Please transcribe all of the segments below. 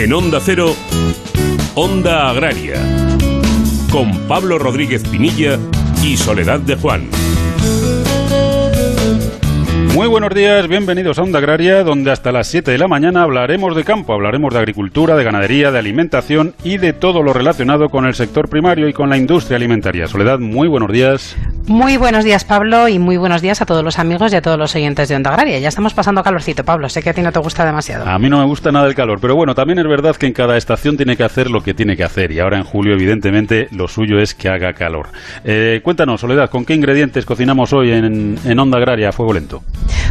En Onda Cero, Onda Agraria, con Pablo Rodríguez Pinilla y Soledad de Juan. Muy buenos días, bienvenidos a Onda Agraria, donde hasta las 7 de la mañana hablaremos de campo, hablaremos de agricultura, de ganadería, de alimentación y de todo lo relacionado con el sector primario y con la industria alimentaria. Soledad, muy buenos días. Muy buenos días, Pablo, y muy buenos días a todos los amigos y a todos los oyentes de Onda Agraria. Ya estamos pasando calorcito, Pablo. Sé que a ti no te gusta demasiado. A mí no me gusta nada el calor, pero bueno, también es verdad que en cada estación tiene que hacer lo que tiene que hacer, y ahora en julio, evidentemente, lo suyo es que haga calor. Eh, cuéntanos, Soledad, ¿con qué ingredientes cocinamos hoy en, en Onda Agraria a fuego lento?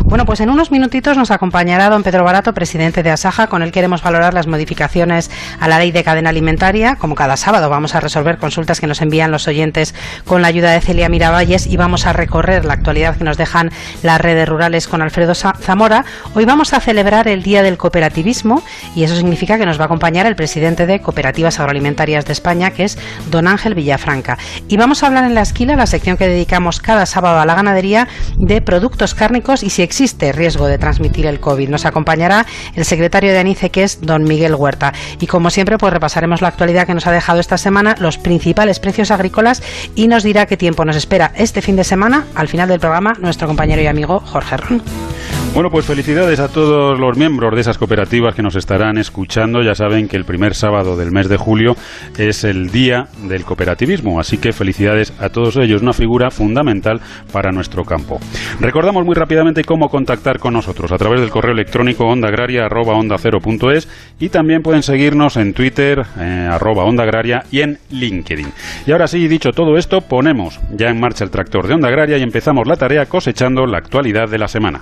Bueno, pues en unos minutitos nos acompañará don Pedro Barato, presidente de Asaja, con el queremos valorar las modificaciones a la ley de cadena alimentaria. Como cada sábado vamos a resolver consultas que nos envían los oyentes con la ayuda de Celia Miravalles y vamos a recorrer la actualidad que nos dejan las redes rurales con Alfredo Zamora. Hoy vamos a celebrar el Día del Cooperativismo y eso significa que nos va a acompañar el presidente de Cooperativas Agroalimentarias de España, que es don Ángel Villafranca. Y vamos a hablar en la esquila, la sección que dedicamos cada sábado a la ganadería, de productos cárnicos y si existe riesgo de transmitir el COVID. Nos acompañará el secretario de ANICE, que es don Miguel Huerta. Y como siempre, pues repasaremos la actualidad que nos ha dejado esta semana, los principales precios agrícolas y nos dirá qué tiempo nos espera este fin de semana, al final del programa, nuestro compañero y amigo Jorge Ron. Bueno, pues felicidades a todos los miembros de esas cooperativas que nos estarán escuchando. Ya saben que el primer sábado del mes de julio es el día del cooperativismo, así que felicidades a todos ellos, una figura fundamental para nuestro campo. Recordamos muy rápidamente cómo contactar con nosotros a través del correo electrónico ondaagraria@onda0.es y también pueden seguirnos en Twitter eh, arroba onda agraria y en LinkedIn. Y ahora sí, dicho todo esto, ponemos ya en marcha el tractor de Onda Agraria y empezamos la tarea cosechando la actualidad de la semana.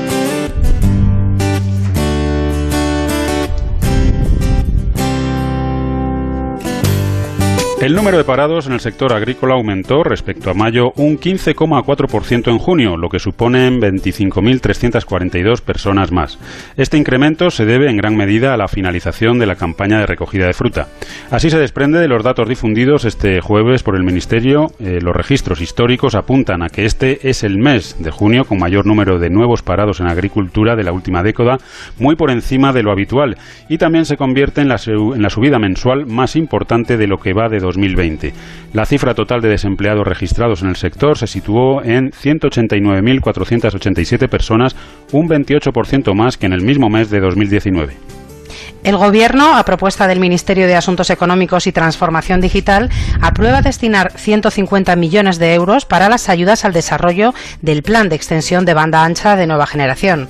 El número de parados en el sector agrícola aumentó respecto a mayo un 15,4% en junio, lo que suponen 25.342 personas más. Este incremento se debe en gran medida a la finalización de la campaña de recogida de fruta. Así se desprende de los datos difundidos este jueves por el Ministerio. Eh, los registros históricos apuntan a que este es el mes de junio con mayor número de nuevos parados en agricultura de la última década, muy por encima de lo habitual, y también se convierte en la, en la subida mensual más importante de lo que va de 2020. La cifra total de desempleados registrados en el sector se situó en 189.487 personas, un 28% más que en el mismo mes de 2019. El Gobierno, a propuesta del Ministerio de Asuntos Económicos y Transformación Digital, aprueba destinar 150 millones de euros para las ayudas al desarrollo del Plan de Extensión de Banda Ancha de Nueva Generación.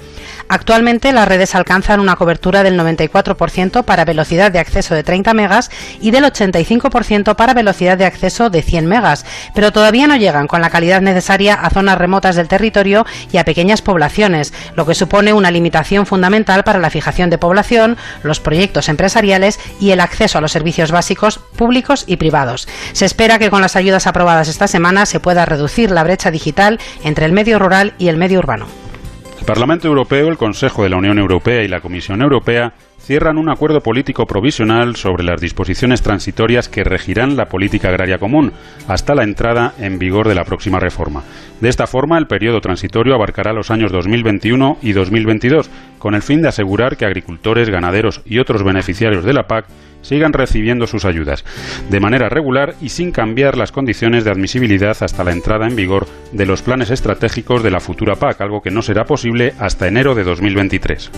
Actualmente las redes alcanzan una cobertura del 94% para velocidad de acceso de 30 megas y del 85% para velocidad de acceso de 100 megas, pero todavía no llegan con la calidad necesaria a zonas remotas del territorio y a pequeñas poblaciones, lo que supone una limitación fundamental para la fijación de población, los proyectos empresariales y el acceso a los servicios básicos públicos y privados. Se espera que con las ayudas aprobadas esta semana se pueda reducir la brecha digital entre el medio rural y el medio urbano. El Parlamento Europeo, el Consejo de la Unión Europea y la Comisión Europea cierran un acuerdo político provisional sobre las disposiciones transitorias que regirán la política agraria común hasta la entrada en vigor de la próxima reforma. De esta forma, el periodo transitorio abarcará los años 2021 y 2022, con el fin de asegurar que agricultores, ganaderos y otros beneficiarios de la PAC sigan recibiendo sus ayudas de manera regular y sin cambiar las condiciones de admisibilidad hasta la entrada en vigor de los planes estratégicos de la futura PAC, algo que no será posible hasta enero de 2023.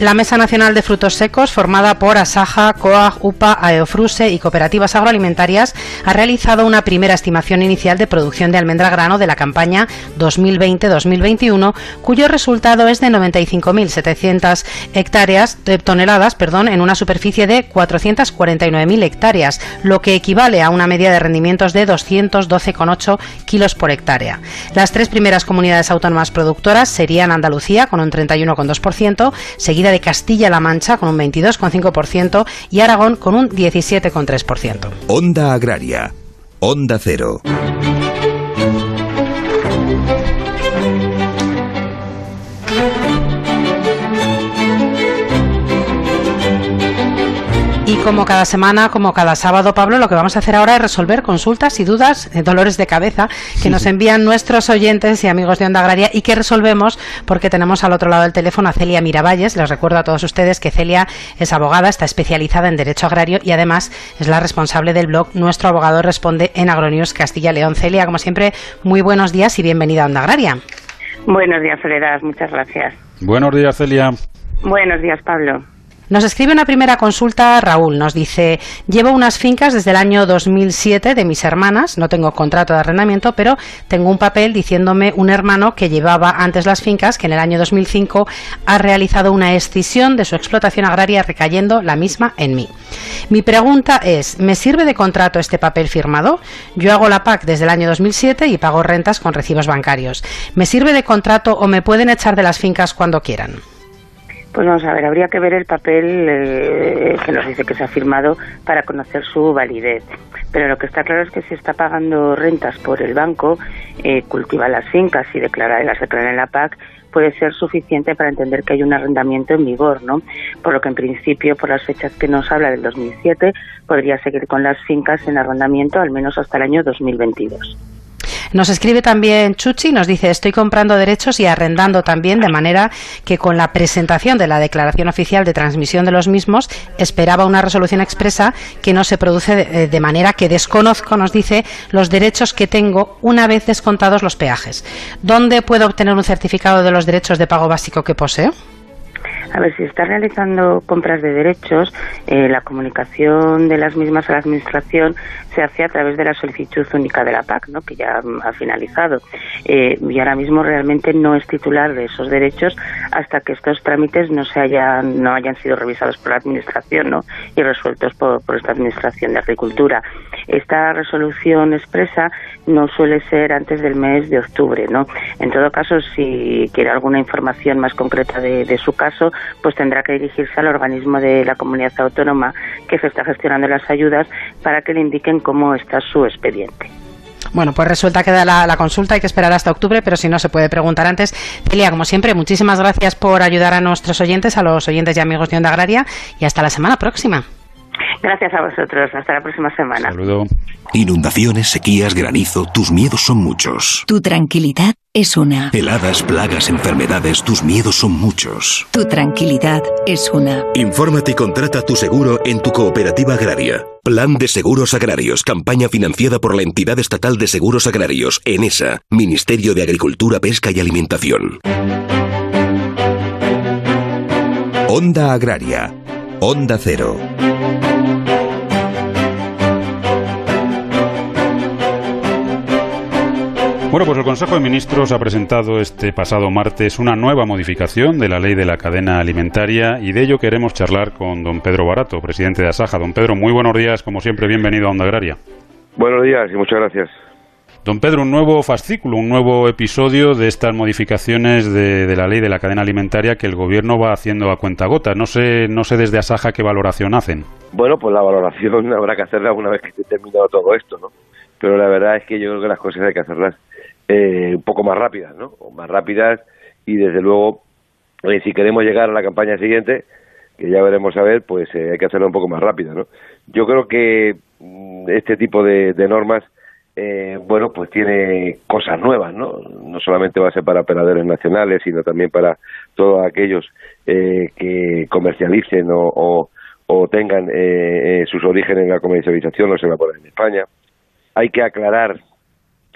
La Mesa Nacional de Frutos Secos, formada por Asaja, COAG, UPA, AEOFRUSE y cooperativas agroalimentarias, ha realizado una primera estimación inicial de producción de almendra grano de la campaña 2020-2021, cuyo resultado es de 95.700 hectáreas toneladas, perdón, en una superficie de 449.000 hectáreas, lo que equivale a una media de rendimientos de 212,8 kilos por hectárea. Las tres primeras comunidades autónomas productoras serían Andalucía con un 31,2%, seguida de Castilla-La Mancha con un 22,5% y Aragón con un 17,3%. Onda Agraria. Onda Cero. Como cada semana, como cada sábado, Pablo, lo que vamos a hacer ahora es resolver consultas y dudas, eh, dolores de cabeza que nos envían nuestros oyentes y amigos de Onda Agraria y que resolvemos porque tenemos al otro lado del teléfono a Celia Miravalles. Les recuerdo a todos ustedes que Celia es abogada, está especializada en Derecho Agrario y además es la responsable del blog Nuestro Abogado Responde en Agronews Castilla León. Celia, como siempre, muy buenos días y bienvenida a Onda Agraria. Buenos días, Soledad. Muchas gracias. Buenos días, Celia. Buenos días, Pablo. Nos escribe una primera consulta Raúl. Nos dice, llevo unas fincas desde el año 2007 de mis hermanas, no tengo contrato de arrendamiento, pero tengo un papel diciéndome un hermano que llevaba antes las fincas que en el año 2005 ha realizado una escisión de su explotación agraria recayendo la misma en mí. Mi pregunta es, ¿me sirve de contrato este papel firmado? Yo hago la PAC desde el año 2007 y pago rentas con recibos bancarios. ¿Me sirve de contrato o me pueden echar de las fincas cuando quieran? Pues vamos a ver, habría que ver el papel eh, que nos dice que se ha firmado para conocer su validez. Pero lo que está claro es que si está pagando rentas por el banco, eh, cultiva las fincas y declara, las declara en la PAC, puede ser suficiente para entender que hay un arrendamiento en vigor, ¿no? Por lo que en principio, por las fechas que nos habla del 2007, podría seguir con las fincas en arrendamiento al menos hasta el año 2022. Nos escribe también Chuchi, nos dice, estoy comprando derechos y arrendando también, de manera que con la presentación de la declaración oficial de transmisión de los mismos, esperaba una resolución expresa que no se produce de, eh, de manera que desconozco, nos dice, los derechos que tengo una vez descontados los peajes. ¿Dónde puedo obtener un certificado de los derechos de pago básico que poseo? A ver, si está realizando compras de derechos, eh, la comunicación de las mismas a la Administración se hace a través de la solicitud única de la PAC, ¿no? que ya ha finalizado. Eh, y ahora mismo realmente no es titular de esos derechos hasta que estos trámites no se hayan, no hayan sido revisados por la Administración ¿no? y resueltos por, por esta Administración de Agricultura. Esta resolución expresa no suele ser antes del mes de octubre. ¿no? En todo caso, si quiere alguna información más concreta de, de su caso, pues tendrá que dirigirse al organismo de la comunidad autónoma que se está gestionando las ayudas para que le indiquen cómo está su expediente. Bueno, pues resuelta queda la, la, consulta, hay que esperar hasta octubre, pero si no se puede preguntar antes. Celia, como siempre, muchísimas gracias por ayudar a nuestros oyentes, a los oyentes y amigos de Onda Agraria, y hasta la semana próxima. Gracias a vosotros. Hasta la próxima semana. Saludo. Inundaciones, sequías, granizo, tus miedos son muchos. Tu tranquilidad es una. Heladas, plagas, enfermedades, tus miedos son muchos. Tu tranquilidad es una. Infórmate y contrata tu seguro en tu cooperativa agraria. Plan de Seguros Agrarios, campaña financiada por la entidad estatal de seguros agrarios, ENESA, Ministerio de Agricultura, Pesca y Alimentación. Onda Agraria. Onda Cero. Bueno, pues el Consejo de Ministros ha presentado este pasado martes una nueva modificación de la ley de la cadena alimentaria y de ello queremos charlar con don Pedro Barato, presidente de Asaja. Don Pedro, muy buenos días, como siempre, bienvenido a Onda Agraria. Buenos días y muchas gracias. Don Pedro, un nuevo fascículo, un nuevo episodio de estas modificaciones de, de, la ley de la cadena alimentaria que el Gobierno va haciendo a cuenta gota. No sé, no sé desde Asaja qué valoración hacen. Bueno, pues la valoración habrá que hacerla una vez que esté terminado todo esto, ¿no? Pero la verdad es que yo creo que las cosas hay que hacerlas eh, un poco más rápidas, ¿no? O más rápidas y desde luego, eh, si queremos llegar a la campaña siguiente, que ya veremos a ver, pues eh, hay que hacerlo un poco más rápido, ¿no? Yo creo que mm, este tipo de, normas, eh, bueno, pues tiene cosas nuevas, ¿no? No solamente va a ser para operadores nacionales, sino también para todos aquellos eh, que comercialicen o, o, o tengan eh, sus orígenes en la comercialización, a poner en España. Hay que aclarar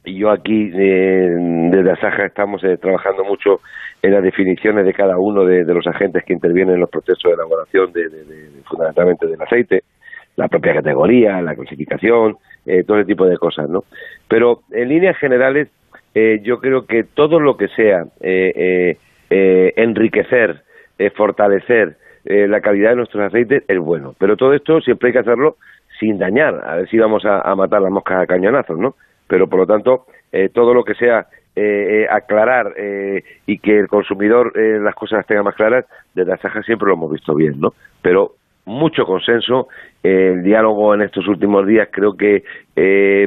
y yo aquí eh, desde Asaja estamos eh, trabajando mucho en las definiciones de cada uno de, los agentes que intervienen en los procesos de elaboración de, fundamentalmente del aceite, la propia categoría, la clasificación, eh, todo ese tipo de cosas, ¿no? Pero en líneas generales eh, yo creo que todo lo que sea eh, enriquecer, fortalecer la calidad de nuestros aceites es bueno, pero todo esto siempre hay que hacerlo sin dañar, a ver si vamos a, a matar las moscas a cañonazos, ¿no? Pero por lo tanto eh, todo lo que sea eh, eh, aclarar eh, y que el consumidor eh, las cosas las tenga más claras, desde Asaja siempre lo hemos visto bien, ¿no? Pero mucho consenso, el diálogo en estos últimos días creo que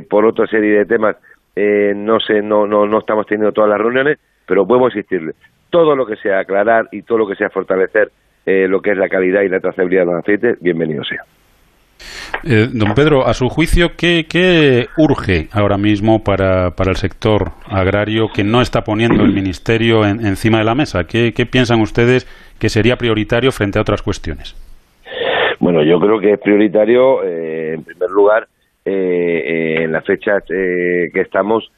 por otra serie de temas no, sé, no, no, no estamos teniendo todas las reuniones, pero podemos insistirle, todo lo que sea aclarar y todo lo que sea fortalecer lo que es la calidad y la trazabilidad de los aceites, bienvenido sea. Eh, don Pedro, a su juicio, ¿qué, urge ahora mismo para, para, el sector agrario que no está poniendo el Ministerio encima de la mesa? ¿Qué, piensan ustedes que sería prioritario frente a otras cuestiones? Bueno, yo creo que es prioritario, eh, en primer lugar, eh, en la fecha que estamos,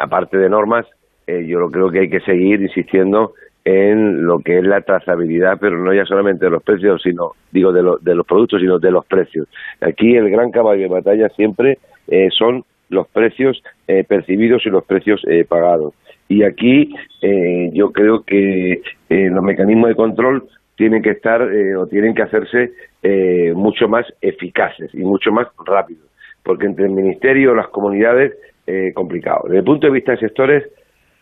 aparte de normas, yo creo que hay que seguir insistiendo en lo que es la trazabilidad, pero no ya solamente de los precios, sino, digo, de, de los productos, sino de los precios. Aquí el gran caballo de batalla siempre eh, son los precios eh, percibidos y los precios eh, pagados. Y aquí yo creo que los mecanismos de control tienen que estar o tienen que hacerse mucho más eficaces y mucho más rápidos, porque entre el Ministerio y las comunidades, complicado. Desde el punto de vista de sectores,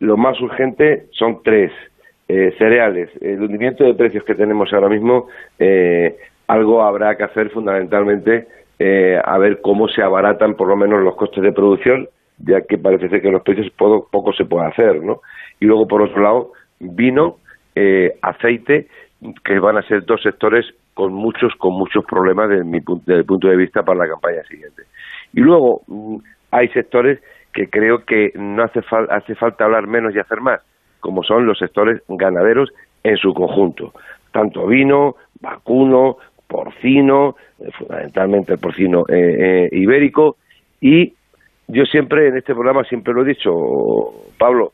lo más urgente son tres eh, cereales, el hundimiento de precios que tenemos ahora mismo, eh, algo habrá que hacer fundamentalmente eh, a ver cómo se abaratan por lo menos los costes de producción, ya que parece ser que los precios poco, se puede hacer, ¿no? Y luego, por otro lado, vino, aceite, que van a ser dos sectores con muchos, con muchos problemas desde, mi, punto de vista para la campaña siguiente. Y luego, mm, hay sectores que creo que no hace, hace falta hablar menos y hacer más como son los sectores ganaderos en su conjunto, tanto vino, vacuno, porcino, eh, fundamentalmente el porcino eh, eh, ibérico, y yo siempre en este programa siempre lo he dicho, Pablo,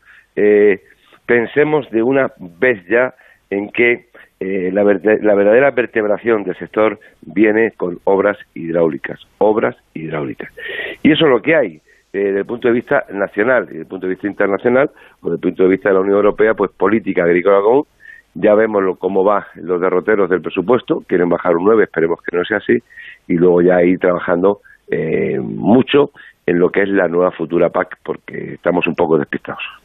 pensemos de una vez ya en que la, la, verdadera vertebración del sector viene con obras hidráulicas, obras hidráulicas. Y eso es lo que hay. Eh, desde el punto de vista nacional y desde el punto de vista internacional, o desde el punto de vista de la Unión Europea, pues política agrícola común, ya vemos cómo van los derroteros del presupuesto, quieren bajar un 9, esperemos que no sea así, y luego ya ir trabajando eh, mucho en lo que es la nueva futura PAC, porque estamos un poco despistados.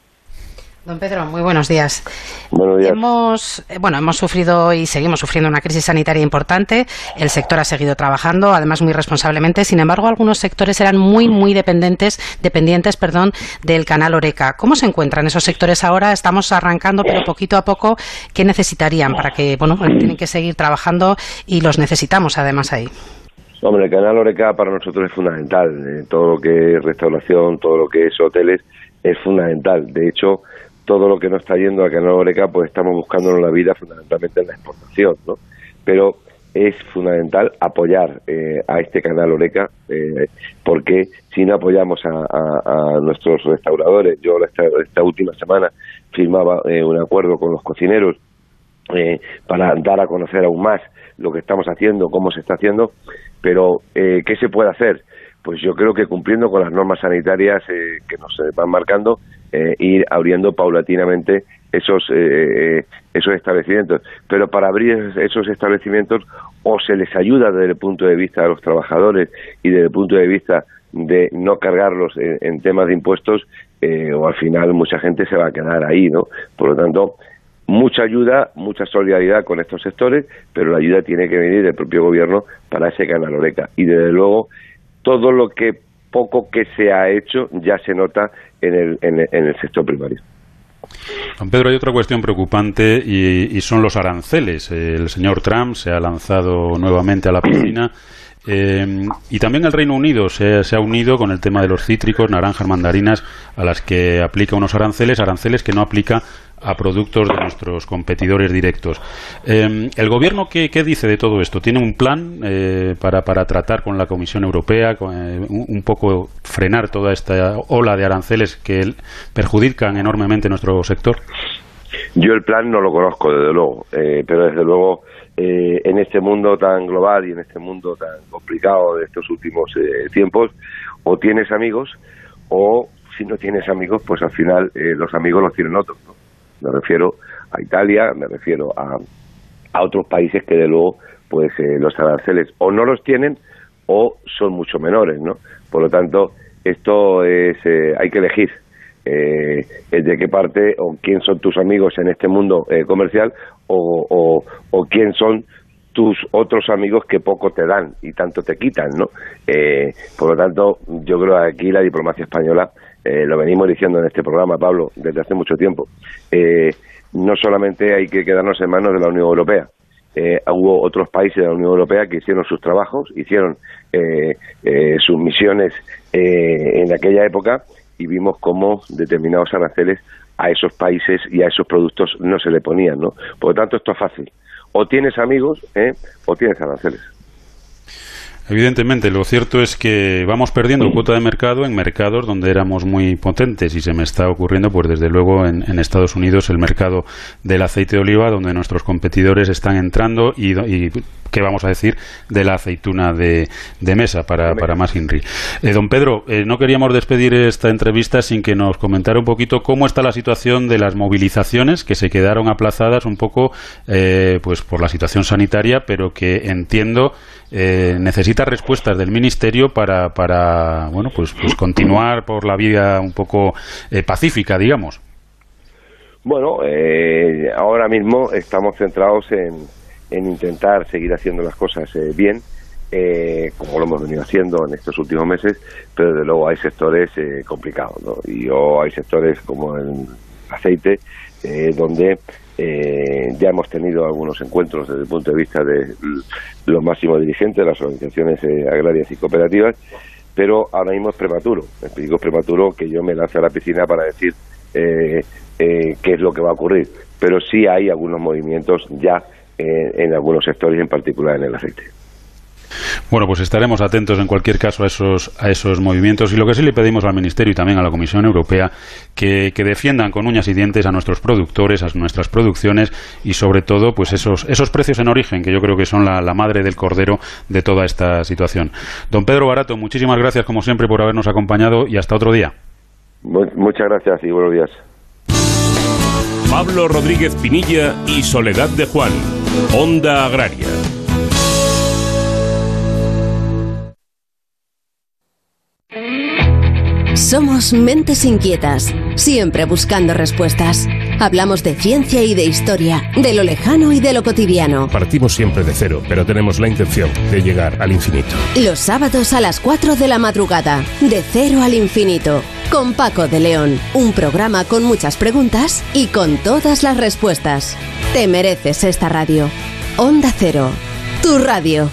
Don Pedro, muy buenos días. Buenos días. Hemos, eh, bueno, hemos sufrido y seguimos sufriendo una crisis sanitaria importante. El sector ha seguido trabajando, además muy responsablemente. Sin embargo, algunos sectores eran muy, muy dependientes, dependientes, perdón, del canal Oreca. ¿Cómo se encuentran esos sectores ahora? Estamos arrancando, pero poquito a poco, ¿qué necesitarían para que, bueno, tienen que seguir trabajando y los necesitamos además ahí? Hombre, el canal Oreca para nosotros es fundamental. Eh, todo lo que es restauración, todo lo que es hoteles, es fundamental. De hecho, todo lo que no está yendo a Canal Oreca, pues estamos buscando la vida fundamentalmente en la exportación, ¿no? Pero es fundamental apoyar eh, a este canal Oreca, eh, porque si no apoyamos a, nuestros restauradores, yo esta, última semana firmaba eh, un acuerdo con los cocineros para dar a conocer aún más lo que estamos haciendo, cómo se está haciendo, pero ¿qué se puede hacer? Pues yo creo que cumpliendo con las normas sanitarias que nos van marcando, eh, ir abriendo paulatinamente esos eh, esos establecimientos pero para abrir esos establecimientos o se les ayuda desde el punto de vista de los trabajadores y desde el punto de vista de no cargarlos en, temas de impuestos eh, o al final mucha gente se va a quedar ahí no por lo tanto mucha ayuda, mucha solidaridad con estos sectores, pero la ayuda tiene que venir del propio gobierno para ese canal Oreca. Y desde luego, todo lo que poco que se ha hecho ya se nota en el, en el, sector primario. Don Pedro, hay otra cuestión preocupante y, son los aranceles. El señor Trump se ha lanzado nuevamente a la piscina. Eh, y también el Reino Unido se, ha unido con el tema de los cítricos, naranjas, mandarinas, a las que aplica unos aranceles, aranceles que no aplica a productos de nuestros competidores directos. Em, ¿El gobierno qué, dice de todo esto? ¿Tiene un plan eh, para, para, tratar con la Comisión Europea, eh, un, poco frenar toda esta ola de aranceles que perjudican enormemente nuestro sector? Yo el plan no lo conozco, desde luego, eh, pero desde luego en este mundo tan global y en este mundo tan complicado de estos últimos tiempos, o tienes amigos o si no tienes amigos, pues al final los amigos los tienen otros. Me refiero a Italia, me refiero a, a otros países que de luego pues eh, los aranceles o no los tienen o son mucho menores, ¿no? Por lo tanto, esto es eh, hay que elegir eh, de qué parte o quién son tus amigos en este mundo eh, comercial o, o, quién son tus otros amigos que poco te dan y tanto te quitan, ¿no? por lo tanto, yo creo que aquí la diplomacia española eh, lo venimos diciendo en este programa, Pablo, desde hace mucho tiempo, eh, no solamente hay que quedarnos en manos de la Unión Europea, eh, hubo otros países de la Unión Europea que hicieron sus trabajos, hicieron eh, eh, sus misiones en aquella época y vimos cómo determinados aranceles a esos países y a esos productos no se le ponían, ¿no? Por lo tanto, esto es fácil. O tienes amigos o tienes aranceles. Evidentemente, lo cierto es que vamos perdiendo cuota de mercado en mercados donde éramos muy potentes y se me está ocurriendo, pues desde luego en, Estados Unidos, el mercado del aceite de oliva, donde nuestros competidores están entrando y, ¿qué vamos a decir de la aceituna de, mesa para, para más INRI? Eh, don Pedro, eh, no queríamos despedir esta entrevista sin que nos comentara un poquito cómo está la situación de las movilizaciones que se quedaron aplazadas un poco eh, pues por la situación sanitaria, pero que entiendo eh, necesita respuestas del ministerio para, para bueno pues, pues continuar por la vía un poco eh, pacífica digamos bueno eh, ahora mismo estamos centrados en, en intentar seguir haciendo las cosas bien como lo hemos venido haciendo en estos últimos meses, pero desde luego hay sectores complicados, ¿no? Y o hay sectores como el aceite, donde eh, ya hemos tenido algunos encuentros desde el punto de vista de los máximos dirigentes de las organizaciones eh, agrarias y cooperativas, pero ahora mismo es prematuro. digo prematuro que yo me lance a la piscina para decir eh, qué es lo que va a ocurrir. Pero sí hay algunos movimientos ya en algunos sectores, en particular en el aceite. Bueno, pues estaremos atentos en cualquier caso a esos, a esos movimientos y lo que sí le pedimos al Ministerio y también a la Comisión Europea que, que defiendan con uñas y dientes a nuestros productores, a nuestras producciones y sobre todo pues esos, esos precios en origen que yo creo que son la, la madre del cordero de toda esta situación. Don Pedro Barato, muchísimas gracias como siempre por habernos acompañado y hasta otro día. Muchas gracias y buenos días. Pablo Rodríguez Pinilla y Soledad de Juan, Onda Agraria. Somos mentes inquietas, siempre buscando respuestas. Hablamos de ciencia y de historia, de lo lejano y de lo cotidiano. Partimos siempre de cero, pero tenemos la intención de llegar al infinito. Los sábados a las 4 de la madrugada, de cero al infinito, con Paco de León. Un programa con muchas preguntas y con todas las respuestas. Te mereces esta radio. Onda Cero, tu radio.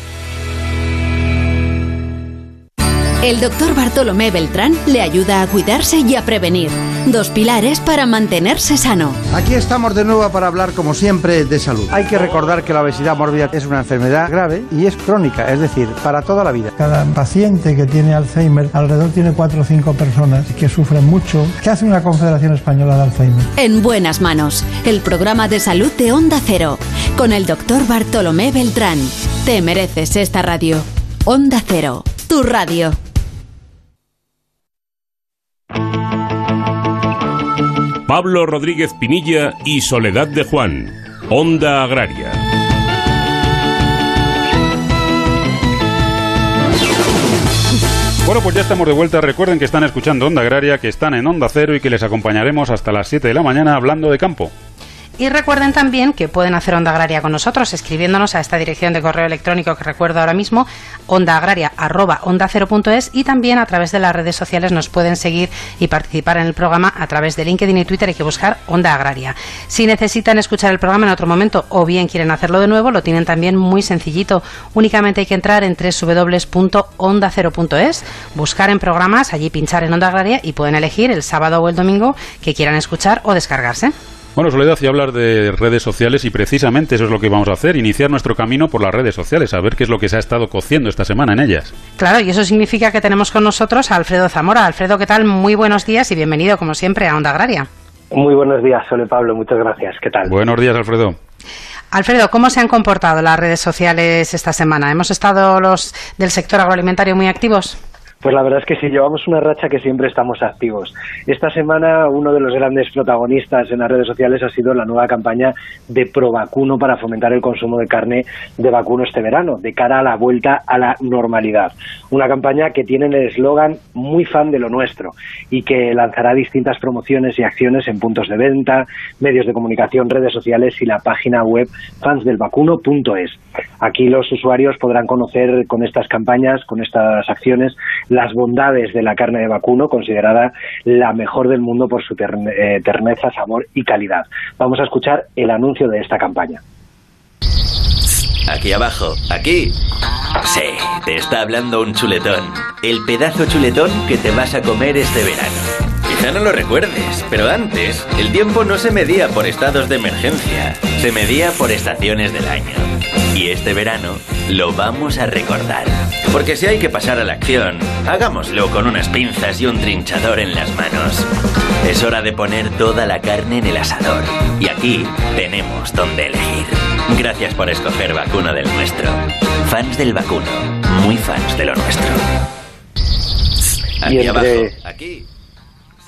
El doctor Bartolomé Beltrán le ayuda a cuidarse y a prevenir. Dos pilares para mantenerse sano. Aquí estamos de nuevo para hablar, como siempre, de salud. Hay que recordar que la obesidad mórbida es una enfermedad grave y es crónica, es decir, para toda la vida. Cada paciente que tiene Alzheimer, alrededor tiene cuatro o cinco personas que sufren mucho. ¿Qué hace una Confederación Española de Alzheimer? En buenas manos, el programa de salud de Onda Cero, con el doctor Bartolomé Beltrán. Te mereces esta radio. Onda Cero, tu radio. Pablo Rodríguez Pinilla y Soledad de Juan, Onda Agraria. Bueno, pues ya estamos de vuelta. Recuerden que están escuchando Onda Agraria, que están en Onda Cero y que les acompañaremos hasta las 7 de la mañana hablando de campo. Y recuerden también que pueden hacer Onda Agraria con nosotros escribiéndonos a esta dirección de correo electrónico que recuerdo ahora mismo, ondaagraria.onda0.es y también a través de las redes sociales nos pueden seguir y participar en el programa a través de LinkedIn y Twitter. Hay que buscar Onda Agraria. Si necesitan escuchar el programa en otro momento o bien quieren hacerlo de nuevo, lo tienen también muy sencillito. Únicamente hay que entrar en www.onda0.es, buscar en programas, allí pinchar en Onda Agraria y pueden elegir el sábado o el domingo que quieran escuchar o descargarse. Bueno, Soledad, y hablar de redes sociales y precisamente eso es lo que vamos a hacer, iniciar nuestro camino por las redes sociales, a ver qué es lo que se ha estado cociendo esta semana en ellas. Claro, y eso significa que tenemos con nosotros a Alfredo Zamora. Alfredo, ¿qué tal? Muy buenos días y bienvenido, como siempre, a Onda Agraria. Muy buenos días, Sole Pablo, muchas gracias. ¿Qué tal? Buenos días, Alfredo. Alfredo, ¿cómo se han comportado las redes sociales esta semana? ¿Hemos estado los del sector agroalimentario muy activos? Pues la verdad es que sí, llevamos una racha que siempre estamos activos. Esta semana uno de los grandes protagonistas en las redes sociales ha sido la nueva campaña de Provacuno para fomentar el consumo de carne de vacuno este verano, de cara a la vuelta a la normalidad. Una campaña que tiene el eslogan muy fan de lo nuestro y que lanzará distintas promociones y acciones en puntos de venta, medios de comunicación, redes sociales y la página web fansdelvacuno.es. Aquí los usuarios podrán conocer con estas campañas, con estas acciones, las bondades de la carne de vacuno, considerada la mejor del mundo por su eh, terneza, sabor y calidad. Vamos a escuchar el anuncio de esta campaña. Aquí abajo, aquí. Sí, te está hablando un chuletón. El pedazo chuletón que te vas a comer este verano. Quizá no lo recuerdes, pero antes el tiempo no se medía por estados de emergencia, se medía por estaciones del año. Y este verano lo vamos a recordar. Porque si hay que pasar a la acción, hagámoslo con unas pinzas y un trinchador en las manos. Es hora de poner toda la carne en el asador. Y aquí tenemos donde elegir. Gracias por escoger vacuno del nuestro. Fans del vacuno, muy fans de lo nuestro. Aquí abajo, aquí.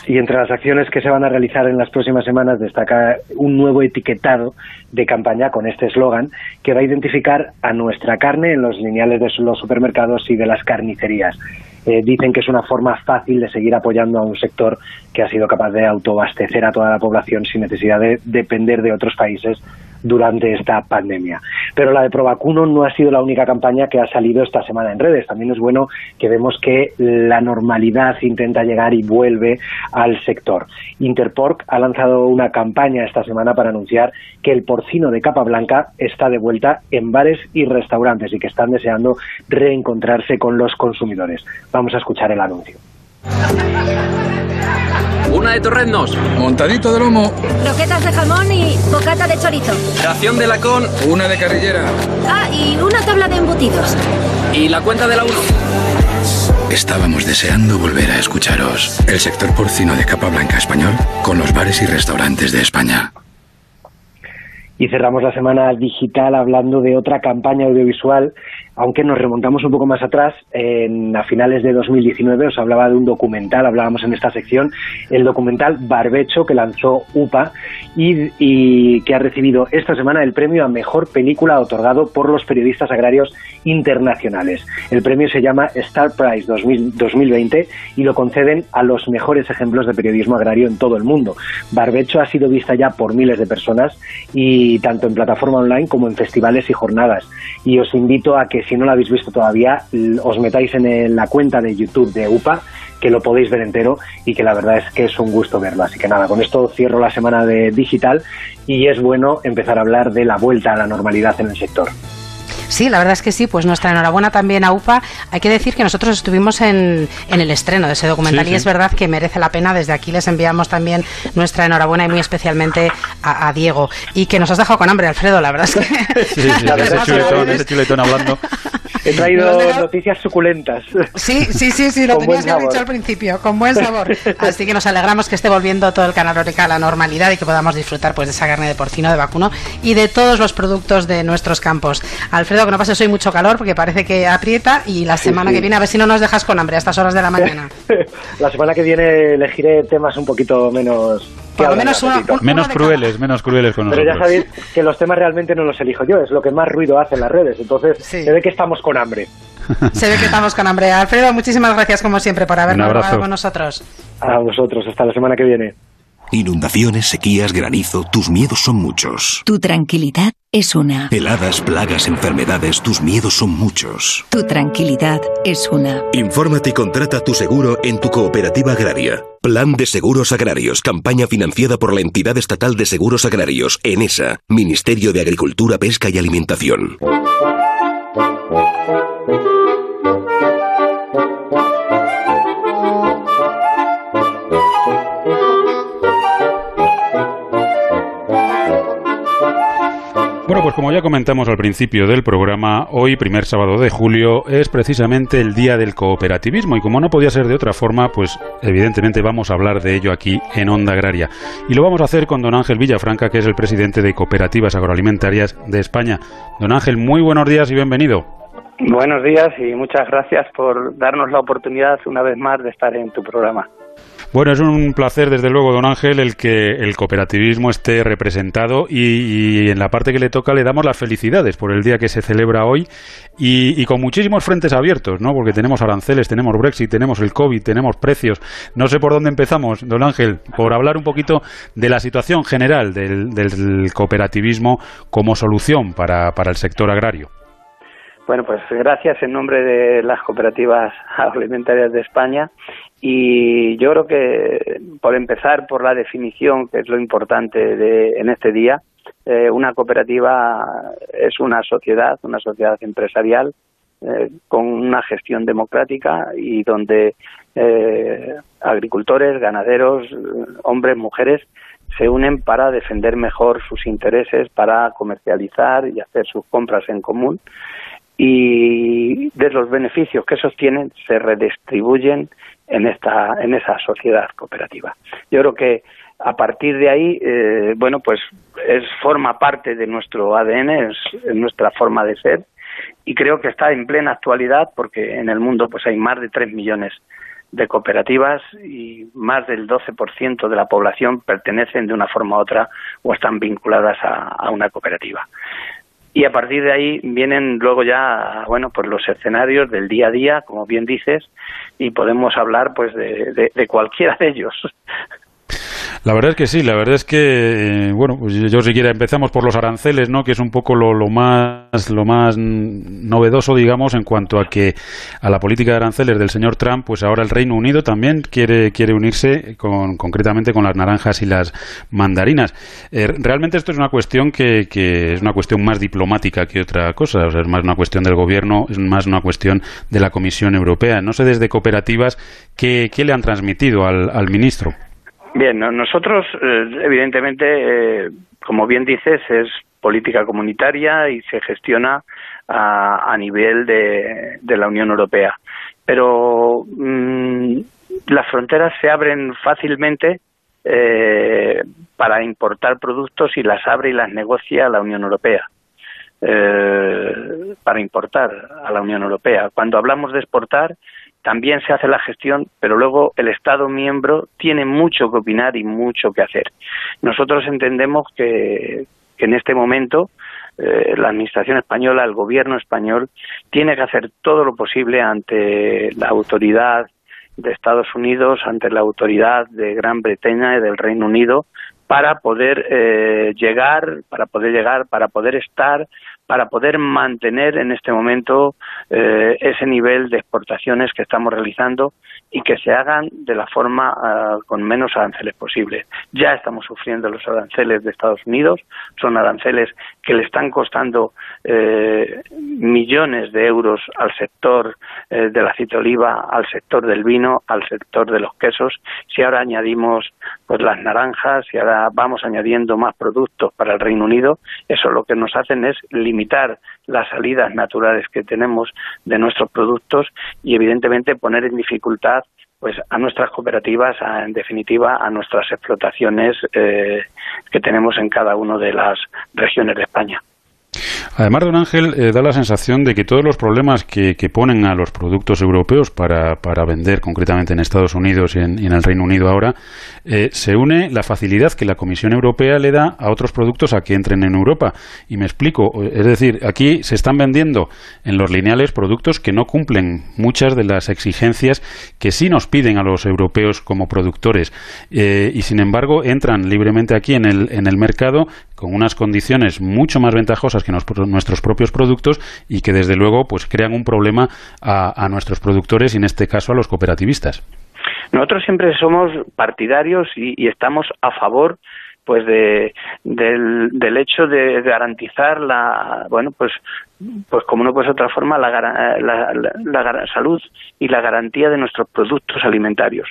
Y entre las acciones que se van a realizar en las próximas semanas destaca un nuevo etiquetado de campaña con este eslogan que va a identificar a nuestra carne en los lineales de los supermercados y de las carnicerías. Eh, dicen que es una forma fácil de seguir apoyando a un sector que ha sido capaz de autoabastecer a toda la población sin necesidad de depender de otros países durante esta pandemia. Pero la de Provacuno no ha sido la única campaña que ha salido esta semana en redes. También es bueno que vemos que la normalidad intenta llegar y vuelve al sector. Interpork ha lanzado una campaña esta semana para anunciar que el porcino de capa blanca está de vuelta en bares y restaurantes y que están deseando reencontrarse con los consumidores. Vamos a escuchar el anuncio. Una de torreznos. Montadito de lomo. Croquetas de jamón y bocata de chorizo. Ración de lacón. Una de carrillera. Ah, y una tabla de embutidos. Y la cuenta de la 1. Estábamos deseando volver a escucharos. El sector porcino de capa blanca español con los bares y restaurantes de España. Y cerramos la semana digital hablando de otra campaña audiovisual, aunque nos remontamos un poco más atrás, en, a finales de 2019 os hablaba de un documental, hablábamos en esta sección, el documental Barbecho que lanzó UPA y, que ha recibido esta semana el premio a Mejor Película otorgado por los periodistas agrarios internacionales. El premio se llama Star Prize 2000 2020 y lo conceden a los mejores ejemplos de periodismo agrario en todo el mundo. Barbecho ha sido vista ya por miles de personas y tanto en plataforma online como en festivales y jornadas. Y os invito a que si no lo habéis visto todavía, os metáis en la cuenta de YouTube de UPA, que lo podéis ver entero y que la verdad es que es un gusto verlo. Así que nada, con esto cierro la semana de digital y es bueno empezar a hablar de la vuelta a la normalidad en el sector. Sí, la verdad es que sí, pues nuestra enhorabuena también a UPA. Hay que decir que nosotros estuvimos en, en el estreno de ese documental Sí, y sí. es verdad que merece la pena. Desde aquí les enviamos también nuestra enhorabuena y muy especialmente a, a Diego. Y que nos has dejado con hambre, Alfredo, la verdad es que... Sí, sí, ese chuletón, ese chuletón hablando. He traído noticias suculentas. Sí, sí, sí, sí, lo tenías que haber dicho al principio, con buen sabor. Así que nos alegramos que esté volviendo todo el canal Oreca a la normalidad y que podamos disfrutar pues de esa carne de porcino, de vacuno y de todos los productos de nuestros campos. Alfredo, que no pases hoy mucho calor porque parece que aprieta y la semana sí. que viene a ver si no nos dejas con hambre a estas horas de la mañana. La semana que viene elegiré temas un poquito menos... Por lo menos una-. Menos crueles, menos crueles con Pero ya sabéis que los temas realmente no los elijo yo, es lo que más ruido hace en las redes. Entonces, se ve que estamos con hambre. Se ve que estamos con hambre. Alfredo, muchísimas gracias como siempre por habernos abrazo. grabado con nosotros. A vosotros, hasta la semana que viene. Inundaciones, sequías, granizo, tus miedos son muchos. Tu tranquilidad es una. Heladas, plagas, enfermedades, tus miedos son muchos. Tu tranquilidad es una. Infórmate y contrata tu seguro en tu cooperativa agraria. Plan de Seguros Agrarios, campaña financiada por la entidad estatal de seguros agrarios, ENESA, Ministerio de Agricultura, Pesca y Alimentación. Como ya comentamos al principio del programa, hoy, primer sábado de julio, es precisamente el Día del Cooperativismo y como no podía ser de otra forma, pues evidentemente vamos a hablar de ello aquí en Onda Agraria. Y lo vamos a hacer con don Ángel Villafranca, que es el presidente de Cooperativas Agroalimentarias de España. Don Ángel, muy buenos días y bienvenido. Buenos días y muchas gracias por darnos la oportunidad una vez más de estar en tu programa. Bueno, es un placer, desde luego, don Ángel, el que el cooperativismo esté representado y, en la parte que le toca le damos las felicidades por el día que se celebra hoy y, con muchísimos frentes abiertos, ¿no? Porque tenemos aranceles, tenemos Brexit, tenemos el COVID, tenemos precios. No sé por dónde empezamos, don Ángel, por hablar un poquito de la situación general del, del cooperativismo como solución para, para el sector agrario. Bueno, pues gracias en nombre de las cooperativas agroalimentarias de España y yo creo que por empezar por la definición, que es lo importante de, en este día, eh, una cooperativa es una sociedad, una sociedad empresarial eh, con una gestión democrática y donde eh, agricultores, ganaderos, hombres, mujeres se unen para defender mejor sus intereses, para comercializar y hacer sus compras en común. Y de los beneficios que esos tienen se redistribuyen en esta en esa sociedad cooperativa. Yo creo que a partir de ahí, eh, bueno, pues es forma parte de nuestro ADN, es, nuestra forma de ser y creo que está en plena actualidad porque en el mundo pues hay más de 3 millones de cooperativas y más del 12% de la población pertenecen de una forma u otra o están vinculadas a, una cooperativa. Y a partir de ahí vienen luego ya, bueno, pues los escenarios del día a día, como bien dices, y podemos hablar pues de cualquiera de ellos. La verdad es que sí, la verdad es que, eh, bueno, pues yo si quiera empezamos por los aranceles, ¿no? Que es un poco lo, más, lo más novedoso, digamos, en cuanto a que a la política de aranceles del señor Trump, pues ahora el Reino Unido también quiere, quiere unirse con, concretamente con las naranjas y las mandarinas. Eh, realmente esto es una cuestión que, que es una cuestión más diplomática que otra cosa, o sea, es más una cuestión del gobierno, es más una cuestión de la Comisión Europea. No sé desde cooperativas qué, qué le han transmitido al, al ministro. Bien, nosotros, eh, evidentemente, eh, como bien dices, es política comunitaria y se gestiona a, nivel de, la Unión Europea. Pero mm, las fronteras se abren fácilmente eh, para importar productos y las abre y las negocia la Unión Europea. para importar a la Unión Europea. Cuando hablamos de exportar, también se hace la gestión, pero luego el Estado miembro tiene mucho que opinar y mucho que hacer. Nosotros entendemos que, en este momento eh, la Administración española, el Gobierno español, tiene que hacer todo lo posible ante la autoridad de Estados Unidos, ante la autoridad de Gran Bretaña y del Reino Unido, para poder eh, llegar, para poder llegar, para poder estar para poder mantener en este momento eh, ese nivel de exportaciones que estamos realizando y que se hagan de la forma ah, con menos aranceles posible. Ya estamos sufriendo los aranceles de Estados Unidos, son aranceles que le están costando eh, millones de euros al sector eh, de oliva, al sector del vino, al sector de los quesos. Si ahora añadimos pues las naranjas, y ahora vamos añadiendo más productos para el Reino Unido, eso lo que nos hacen es limitar las salidas naturales que tenemos de nuestros productos y evidentemente poner en dificultad pues a nuestras cooperativas, en definitiva a nuestras explotaciones eh, que tenemos en cada una de las regiones de España. Además, don Ángel, eh, da la sensación de que todos los problemas que, ponen a los productos europeos para, vender, concretamente en Estados Unidos y en, el Reino Unido ahora, eh, se une la facilidad que la Comisión Europea le da a otros productos a que entren en Europa. Y me explico, es decir, aquí se están vendiendo en los lineales productos que no cumplen muchas de las exigencias que sí nos piden a los europeos como productores. Eh, y sin embargo, entran libremente aquí en el, en el mercado con unas condiciones mucho más ventajosas que nuestros propios productos y que desde luego pues crean un problema a, nuestros productores y en este caso a los cooperativistas. Nosotros siempre somos partidarios y, estamos a favor pues de, del, hecho de garantizar la bueno pues pues como no puede otra forma la, la, la salud y la garantía de nuestros productos alimentarios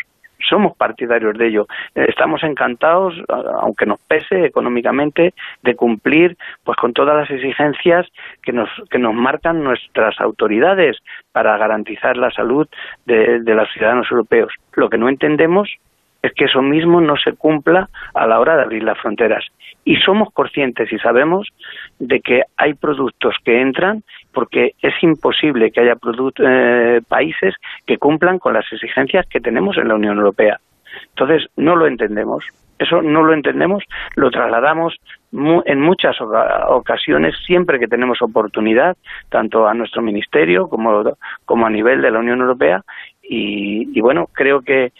somos partidarios de ello. Eh, estamos encantados, aunque nos pese económicamente, de cumplir pues con todas las exigencias que nos, que nos marcan nuestras autoridades para garantizar la salud de, de los ciudadanos europeos. Lo que no entendemos es que eso mismo no se cumpla a la hora de abrir las fronteras. Y somos conscientes y sabemos de que hay productos que entran porque es imposible que haya eh, países que cumplan con las exigencias que tenemos en la Unión Europea. Entonces, no lo entendemos. Eso no lo entendemos, lo trasladamos en muchas ocasiones, siempre que tenemos oportunidad, tanto a nuestro ministerio como, como a nivel de la Unión Europea, y, bueno, creo que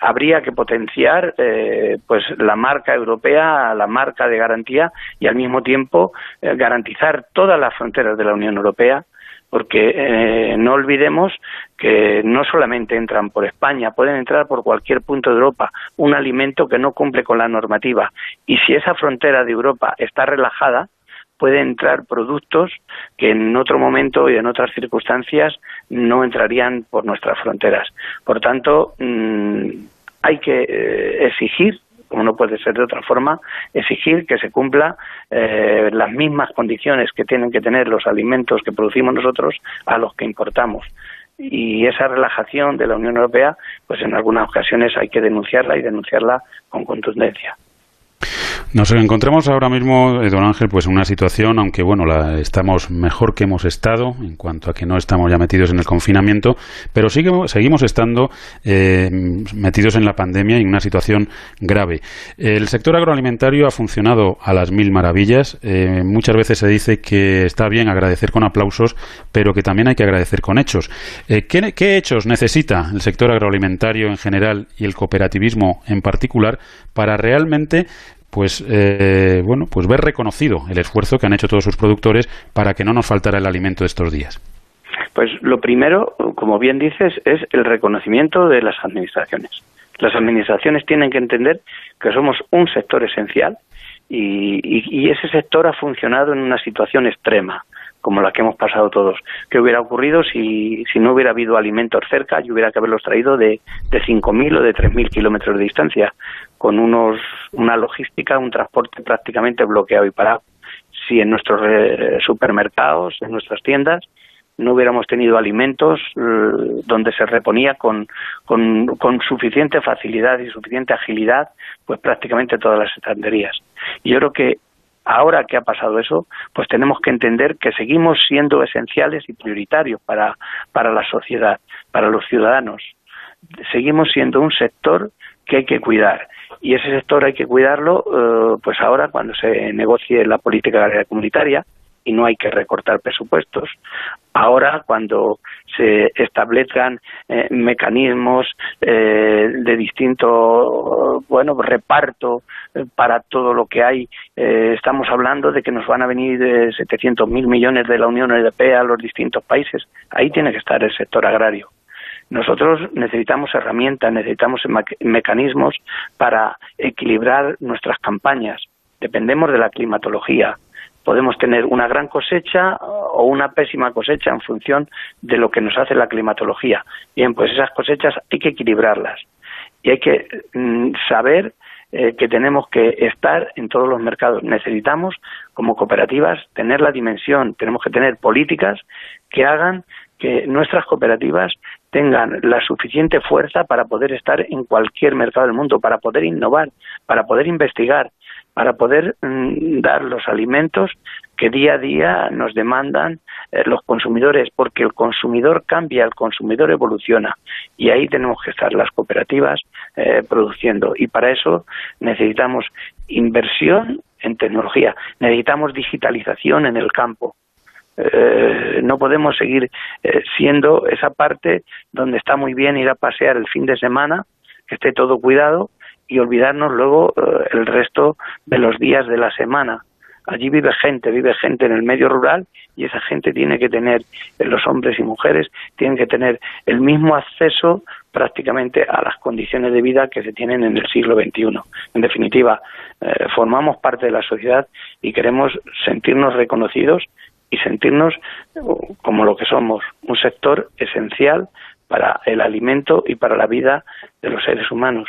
habría que potenciar eh, pues la marca europea, la marca de garantía y al mismo tiempo eh, garantizar todas las fronteras de la Unión Europea porque eh, no olvidemos que no solamente entran por España, pueden entrar por cualquier punto de Europa, un alimento que no cumple con la normativa. Y si esa frontera de Europa está relajada, pueden entrar productos que en otro momento y en otras circunstancias no entrarían por nuestras fronteras. Por tanto, mm, hay que eh, exigir como no puede ser de otra forma, exigir que se cumpla eh, las mismas condiciones que tienen que tener los alimentos que producimos nosotros a los que importamos. Y esa relajación de la Unión Europea, pues en algunas ocasiones hay que denunciarla y denunciarla con contundencia. Nos encontramos ahora mismo, eh, don Ángel, pues en una situación, aunque bueno, la, estamos mejor que hemos estado en cuanto a que no estamos ya metidos en el confinamiento, pero seguimos estando eh, metidos en la pandemia y en una situación grave. El sector agroalimentario ha funcionado a las mil maravillas. Eh, muchas veces se dice que está bien agradecer con aplausos, pero que también hay que agradecer con hechos. ¿qué, ¿Qué hechos necesita el sector agroalimentario en general y el cooperativismo en particular para realmente pues eh, bueno, pues ver reconocido el esfuerzo que han hecho todos sus productores para que no nos faltara el alimento estos días. Pues lo primero, como bien dices, es el reconocimiento de las administraciones. Las administraciones tienen que entender que somos un sector esencial y ese sector ha funcionado en una situación extrema como la que hemos pasado todos. ¿Qué hubiera ocurrido si, si no hubiera habido alimentos cerca y hubiera que haberlos traído de, de 5.000 o de 3.000 kilómetros de distancia, con unos, una logística, un transporte prácticamente bloqueado y parado? Si en nuestros eh, supermercados, en nuestras tiendas, no hubiéramos tenido alimentos eh, donde se reponía con, con, con, suficiente facilidad y suficiente agilidad, pues prácticamente todas las estanterías. Y yo creo que ahora que ha pasado eso, pues tenemos que entender que seguimos siendo esenciales y prioritarios para, para la sociedad, para los ciudadanos. Seguimos siendo un sector que hay que cuidar. Y ese sector hay que cuidarlo, eh, pues ahora cuando se negocie la política comunitaria, y no hay que recortar presupuestos. Ahora, cuando se establezcan eh, mecanismos eh, de distinto bueno reparto eh, para todo lo que hay, estamos hablando de que nos van a venir 700.000 mil millones de la Unión Europea a los distintos países. Ahí tiene que estar el sector agrario. Nosotros necesitamos herramientas, necesitamos mecanismos para equilibrar nuestras campañas. Dependemos de la climatología, podemos tener una gran cosecha o una pésima cosecha en función de lo que nos hace la climatología. Bien, pues esas cosechas hay que equilibrarlas y hay que mm, saber eh, que tenemos que estar en todos los mercados. Necesitamos, como cooperativas, tener la dimensión, tenemos que tener políticas que hagan que nuestras cooperativas tengan la suficiente fuerza para poder estar en cualquier mercado del mundo, para poder innovar, para poder investigar, para poder mm, dar los alimentos que día a día nos demandan eh, los consumidores, porque el consumidor cambia, el consumidor evoluciona. Y ahí tenemos que estar las cooperativas eh, produciendo. Y para eso necesitamos inversión en tecnología, necesitamos digitalización en el campo. Eh, no podemos seguir siendo esa parte donde está muy bien ir a pasear el fin de semana, que esté todo cuidado, y olvidarnos luego eh, el resto de los días de la semana. Allí vive gente, vive gente en el medio rural y esa gente tiene que tener, eh, los hombres y mujeres, tienen que tener el mismo acceso prácticamente a las condiciones de vida que se tienen en el siglo XXI. En definitiva, eh, formamos parte de la sociedad y queremos sentirnos reconocidos y sentirnos como lo que somos, un sector esencial para el alimento y para la vida de los seres humanos.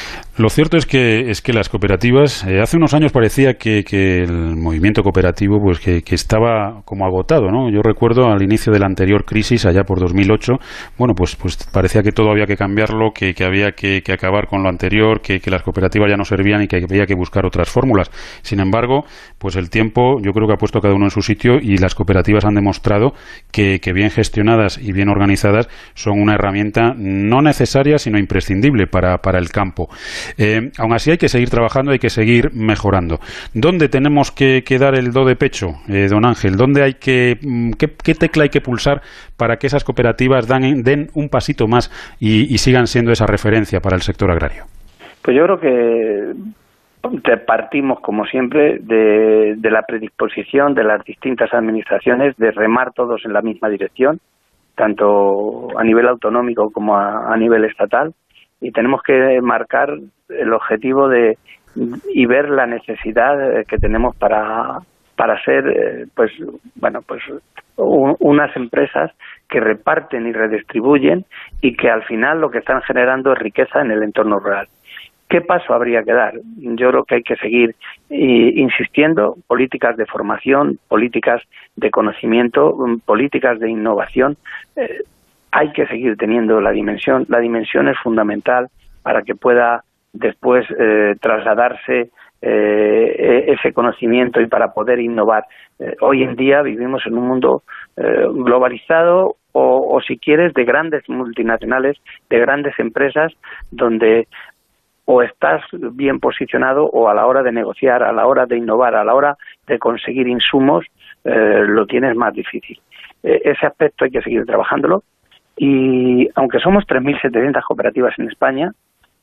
Lo cierto es que, es que las cooperativas, eh, hace unos años parecía que, el movimiento cooperativo pues que, estaba como agotado, ¿no? Yo recuerdo al inicio de la anterior crisis, allá por 2008, bueno, pues, pues parecía que todo había que cambiarlo, que, había que, acabar con lo anterior, que, las cooperativas ya no servían y que había que buscar otras fórmulas. Sin embargo, pues el tiempo yo creo que ha puesto cada uno en su sitio y las cooperativas han demostrado que, bien gestionadas y bien organizadas son una herramienta no necesaria, sino imprescindible para, para el campo. Eh, aún así hay que seguir trabajando, hay que seguir mejorando. ¿Dónde tenemos que, dar el do de pecho, eh, don Ángel? ¿Dónde hay que, mm, qué, tecla hay que pulsar para que esas cooperativas dan, den un pasito más y, sigan siendo esa referencia para el sector agrario? Pues yo creo que partimos, como siempre, de, la predisposición de las distintas administraciones de remar todos en la misma dirección, tanto a nivel autonómico como a, nivel estatal, y tenemos que marcar el objetivo de y ver la necesidad que tenemos para para ser eh, pues bueno pues unas empresas que reparten y redistribuyen y que al final lo que están generando es riqueza en el entorno rural. ¿Qué paso habría que dar? Yo creo que hay que seguir insistiendo, políticas de formación, políticas de conocimiento, mm, políticas de innovación. Eh, hay que seguir teniendo la dimensión. La dimensión es fundamental para que pueda después eh, trasladarse eh, ese conocimiento y para poder innovar. hoy en día vivimos en un mundo globalizado o, o, si quieres, de grandes multinacionales, de grandes empresas, donde o estás bien posicionado o a la hora de negociar, a la hora de innovar, a la hora de conseguir insumos, eh, lo tienes más difícil. Eh, ese aspecto hay que seguir trabajándolo y aunque somos 3.700 cooperativas en España,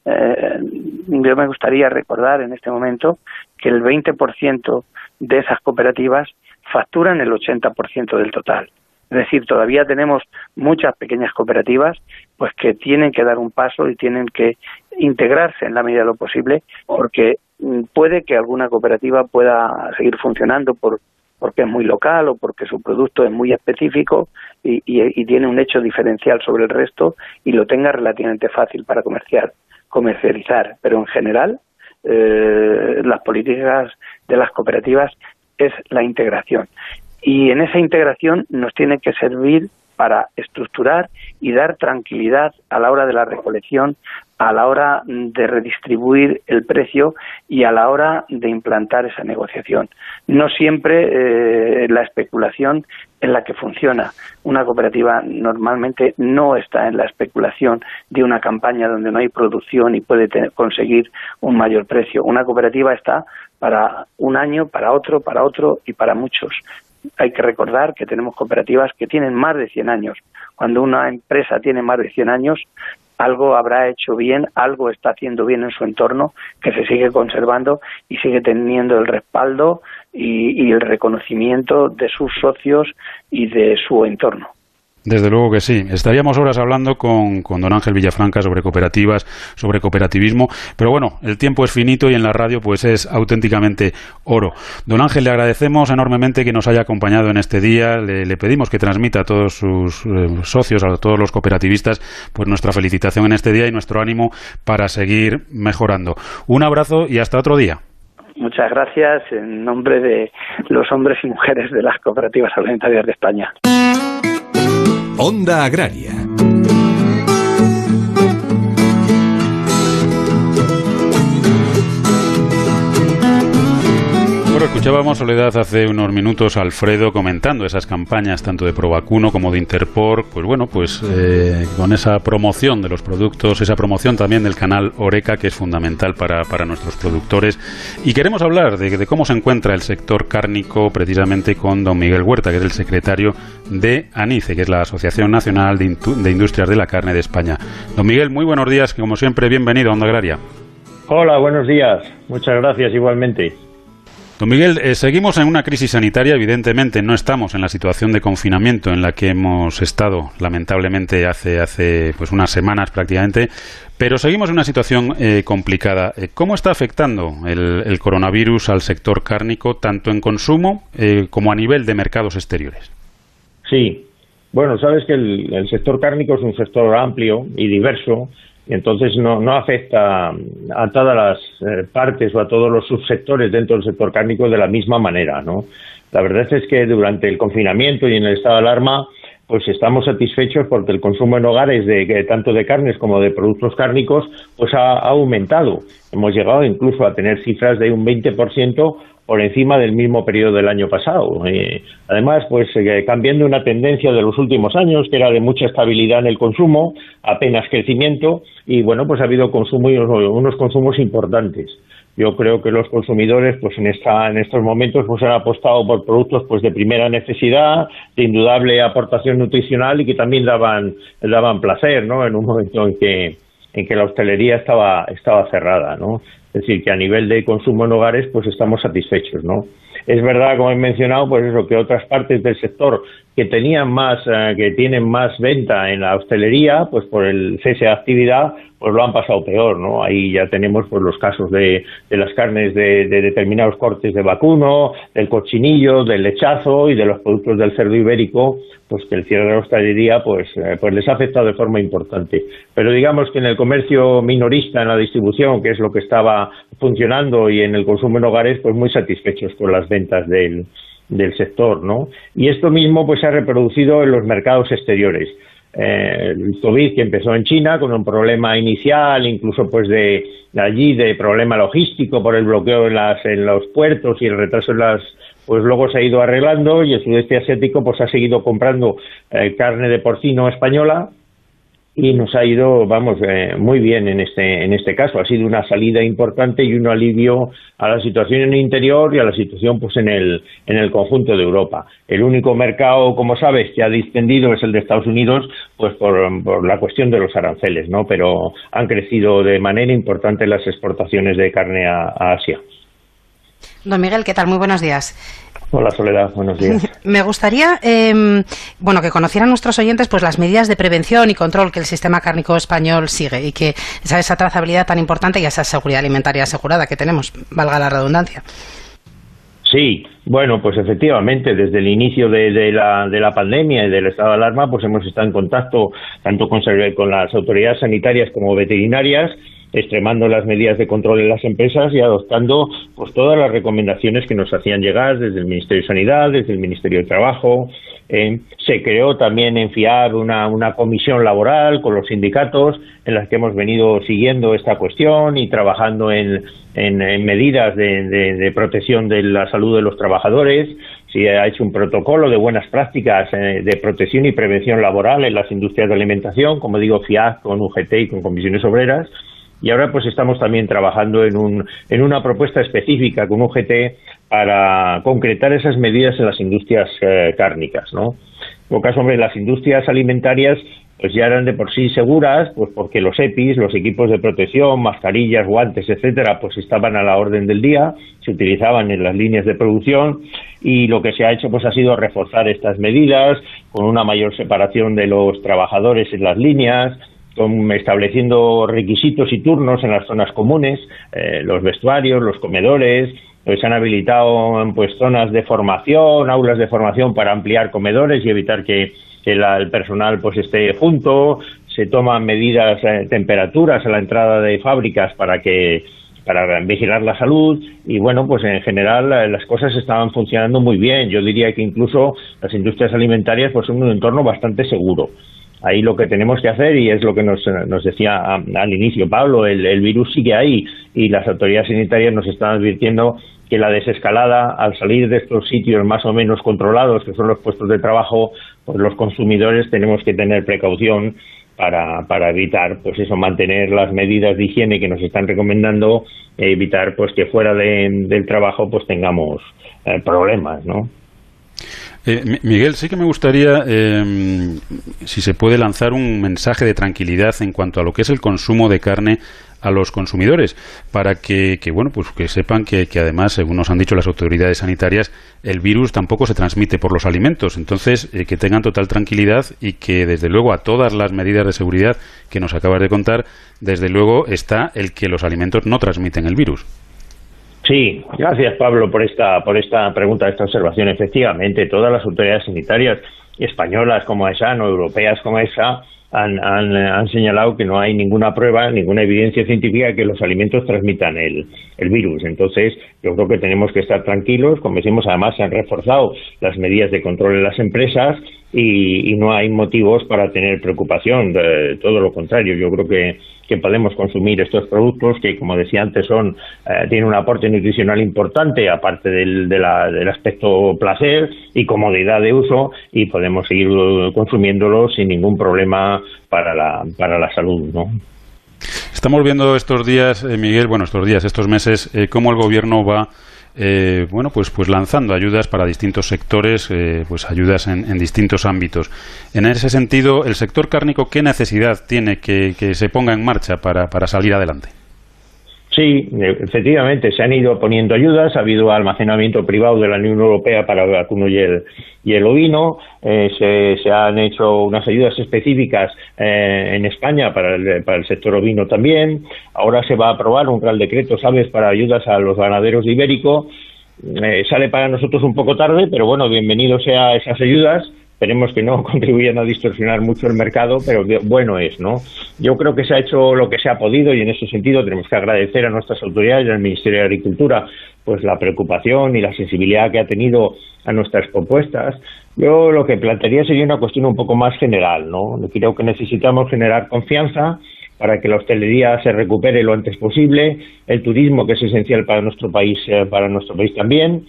eh, yo me gustaría recordar en este momento que el 20% de esas cooperativas facturan el 80% del total. Es decir, todavía tenemos muchas pequeñas cooperativas pues que tienen que dar un paso y tienen que integrarse en la medida de lo posible porque mm, puede que alguna cooperativa pueda seguir funcionando por porque es muy local o porque su producto es muy específico y, tiene un hecho diferencial sobre el resto y lo tenga relativamente fácil para comerciar, comercializar. Pero en general, eh, las políticas de las cooperativas es la integración. Y en esa integración nos tiene que servir para estructurar y dar tranquilidad a la hora de la recolección, a la hora de redistribuir el precio y a la hora de implantar esa negociación. No siempre eh, la especulación es la que funciona. Una cooperativa normalmente no está en la especulación de una campaña donde no hay producción y puede conseguir un mayor precio. Una cooperativa está para un año, para otro, para otro y para muchos hay que recordar que tenemos cooperativas que tienen más de 100 años. Cuando una empresa tiene más de 100 años, algo habrá hecho bien, algo está haciendo bien en su entorno, que se sigue conservando y sigue teniendo el respaldo y, el reconocimiento de sus socios y de su entorno. Desde luego que sí. Estaríamos horas hablando con, con, don Ángel Villafranca sobre cooperativas, sobre cooperativismo, pero bueno, el tiempo es finito y en la radio pues es auténticamente oro. Don Ángel, le agradecemos enormemente que nos haya acompañado en este día. Le, pedimos que transmita a todos sus eh, socios, a todos los cooperativistas, pues nuestra felicitación en este día y nuestro ánimo para seguir mejorando. Un abrazo y hasta otro día. Muchas gracias en nombre de los hombres y mujeres de las cooperativas alimentarias de España. Onda Agraria. Bueno, escuchábamos Soledad hace unos minutos Alfredo comentando esas campañas tanto de Provacuno como de Interpor, pues bueno, pues eh, con esa promoción de los productos, esa promoción también del canal Oreca que es fundamental para, para nuestros productores. Y queremos hablar de, de, cómo se encuentra el sector cárnico precisamente con don Miguel Huerta, que es el secretario de ANICE, que es la Asociación Nacional de, de Industrias de la Carne de España. Don Miguel, muy buenos días, como siempre, bienvenido a Onda Agraria. Hola, buenos días. Muchas gracias igualmente. Don Miguel, eh, seguimos en una crisis sanitaria, evidentemente no estamos en la situación de confinamiento en la que hemos estado, lamentablemente, hace, hace pues unas semanas prácticamente, pero seguimos en una situación eh, complicada. Eh, ¿Cómo está afectando el, coronavirus al sector cárnico, tanto en consumo como a nivel de mercados exteriores? Sí, bueno, sabes que el sector cárnico es un sector amplio y diverso entonces no, no afecta a todas las eh, partes o a todos los subsectores dentro del sector cárnico de la misma manera, ¿no? La verdad es que durante el confinamiento y en el estado de alarma, pues estamos satisfechos porque el consumo en hogares de tanto de carnes como de productos cárnicos pues ha aumentado. Hemos llegado incluso a tener cifras de un 20% por encima del mismo periodo del año pasado. Eh, además, pues eh, cambiando una tendencia de los últimos años, que era de mucha estabilidad en el consumo, apenas crecimiento, y bueno, pues ha habido consumo unos consumos importantes. Yo creo que los consumidores, pues en esta, en estos momentos, pues han apostado por productos, pues de primera necesidad, de indudable aportación nutricional y que también daban, daban placer, ¿no? En un momento en que en que la hostelería estaba, estaba cerrada, ¿no? Es decir, que a nivel de consumo en hogares, pues estamos satisfechos, ¿no? Es verdad, como he mencionado, pues eso, que otras partes del sector que tenían más, eh, que tienen más venta en la hostelería, pues por el cese de actividad, pues lo han pasado peor, ¿no? Ahí ya tenemos pues los casos de, de las carnes de, de, determinados cortes de vacuno, del cochinillo, del lechazo y de los productos del cerdo ibérico, pues que el cierre de la hostelería pues, eh, pues les ha afectado de forma importante. Pero digamos que en el comercio minorista, en la distribución, que es lo que estaba funcionando, y en el consumo en hogares, pues muy satisfechos con las ventas del, del sector, ¿no? Y esto mismo pues se ha reproducido en los mercados exteriores. Eh, el COVID que empezó en China con un problema inicial, incluso pues de, allí de problema logístico por el bloqueo en, las, en los puertos y el retraso en las pues luego se ha ido arreglando y el sudeste asiático pues ha seguido comprando eh, carne de porcino española y nos ha ido, vamos, eh, muy bien en este, en este caso. Ha sido una salida importante y un alivio a la situación en el interior y a la situación pues en el, en el conjunto de Europa. El único mercado, como sabes, que ha distendido es el de Estados Unidos, pues por, por la cuestión de los aranceles, ¿no? Pero han crecido de manera importante las exportaciones de carne a, a Asia. Don Miguel, ¿qué tal? Muy buenos días. Hola Soledad, buenos días. Me gustaría, eh, bueno, que conocieran nuestros oyentes, pues las medidas de prevención y control que el sistema cárnico español sigue y que esa, esa trazabilidad tan importante y esa seguridad alimentaria asegurada que tenemos, valga la redundancia. Sí, bueno, pues efectivamente, desde el inicio de, de, la, de la pandemia y del estado de alarma, pues hemos estado en contacto tanto con, con las autoridades sanitarias como veterinarias extremando las medidas de control en las empresas y adoptando pues todas las recomendaciones que nos hacían llegar desde el Ministerio de Sanidad, desde el Ministerio de Trabajo. Eh, se creó también en FIAB una, una comisión laboral con los sindicatos en las que hemos venido siguiendo esta cuestión y trabajando en, en, medidas de, protección de la salud de los trabajadores. Se ha hecho un protocolo de buenas prácticas eh, de protección y prevención laboral en las industrias de alimentación, como digo, FIAB con UGT y con comisiones obreras y ahora pues estamos también trabajando en, un, en una propuesta específica con UGT para concretar esas medidas en las industrias eh, cárnicas, ¿no? Caso de las industrias alimentarias pues ya eran de por sí seguras, pues porque los EPIs, los equipos de protección, mascarillas, guantes, etcétera, pues estaban a la orden del día, se utilizaban en las líneas de producción y lo que se ha hecho pues ha sido reforzar estas medidas con una mayor separación de los trabajadores en las líneas, estableciendo requisitos y turnos en las zonas comunes, eh, los vestuarios, los comedores, pues han habilitado pues zonas de formación, aulas de formación para ampliar comedores y evitar que, que la, el personal pues esté junto, se toman medidas eh, temperaturas a la entrada de fábricas para que para vigilar la salud y bueno, pues en general eh, las cosas estaban funcionando muy bien. Yo diría que incluso las industrias alimentarias pues son un entorno bastante seguro. Ahí lo que tenemos que hacer, y es lo que nos, nos decía al inicio Pablo, el, el, virus sigue ahí y las autoridades sanitarias nos están advirtiendo que la desescalada, al salir de estos sitios más o menos controlados, que son los puestos de trabajo, pues los consumidores tenemos que tener precaución para, para evitar, pues eso, mantener las medidas de higiene que nos están recomendando, evitar pues que fuera de, del trabajo pues tengamos eh, problemas, ¿no? Eh, Miguel, sí que me gustaría, eh, si se puede, lanzar un mensaje de tranquilidad en cuanto a lo que es el consumo de carne a los consumidores para que, bueno pues que sepan que, que, además según nos han dicho las autoridades sanitarias el virus tampoco se transmite por los alimentos. Entonces eh, que tengan total tranquilidad y que desde luego a todas las medidas de seguridad que nos acabas de contar desde luego está el que los alimentos no transmiten el virus Sí, gracias Pablo por esta, por esta pregunta, esta observación. Efectivamente, todas las autoridades sanitarias españolas como esa, no europeas como esa, han, han, han, señalado que no hay ninguna prueba, ninguna evidencia científica que los alimentos transmitan el, el, virus. Entonces, yo creo que tenemos que estar tranquilos. Como decimos, además se han reforzado las medidas de control en las empresas y, y no hay motivos para tener preocupación. De, todo lo contrario, yo creo que que podemos consumir estos productos que, como decía antes, son eh, tienen un aporte nutricional importante, aparte del, de la, del aspecto placer y comodidad de uso, y podemos seguir consumiéndolos sin ningún problema para la, para la salud, ¿no? Estamos viendo estos días, eh, Miguel, bueno, estos días, estos meses, eh, cómo el gobierno va eh, bueno, pues, pues lanzando ayudas para distintos sectores, eh, pues ayudas en, distintos ámbitos. En ese sentido, el sector cárnico, ¿qué necesidad tiene que, que se ponga en marcha para, para salir adelante? Sí, efectivamente, se han ido poniendo ayudas, ha habido almacenamiento privado de la Unión Europea para el vacuno y el, y el ovino, eh, se, se, han hecho unas ayudas específicas eh, en España para el, sector ovino también, ahora se va a aprobar un real decreto, ¿sabes?, para ayudas a los ganaderos de Ibérico, eh, sale para nosotros un poco tarde, pero bueno, bienvenido sea esas ayudas Esperemos que no contribuyan a distorsionar mucho el mercado, pero bueno es, ¿no? Yo creo que se ha hecho lo que se ha podido y en ese sentido tenemos que agradecer a nuestras autoridades y al Ministerio de Agricultura pues la preocupación y la sensibilidad que ha tenido a nuestras propuestas. Yo lo que plantearía sería una cuestión un poco más general, ¿no? Creo que necesitamos generar confianza para que la hostelería se recupere lo antes posible, el turismo que es esencial para nuestro país, eh, para nuestro país también,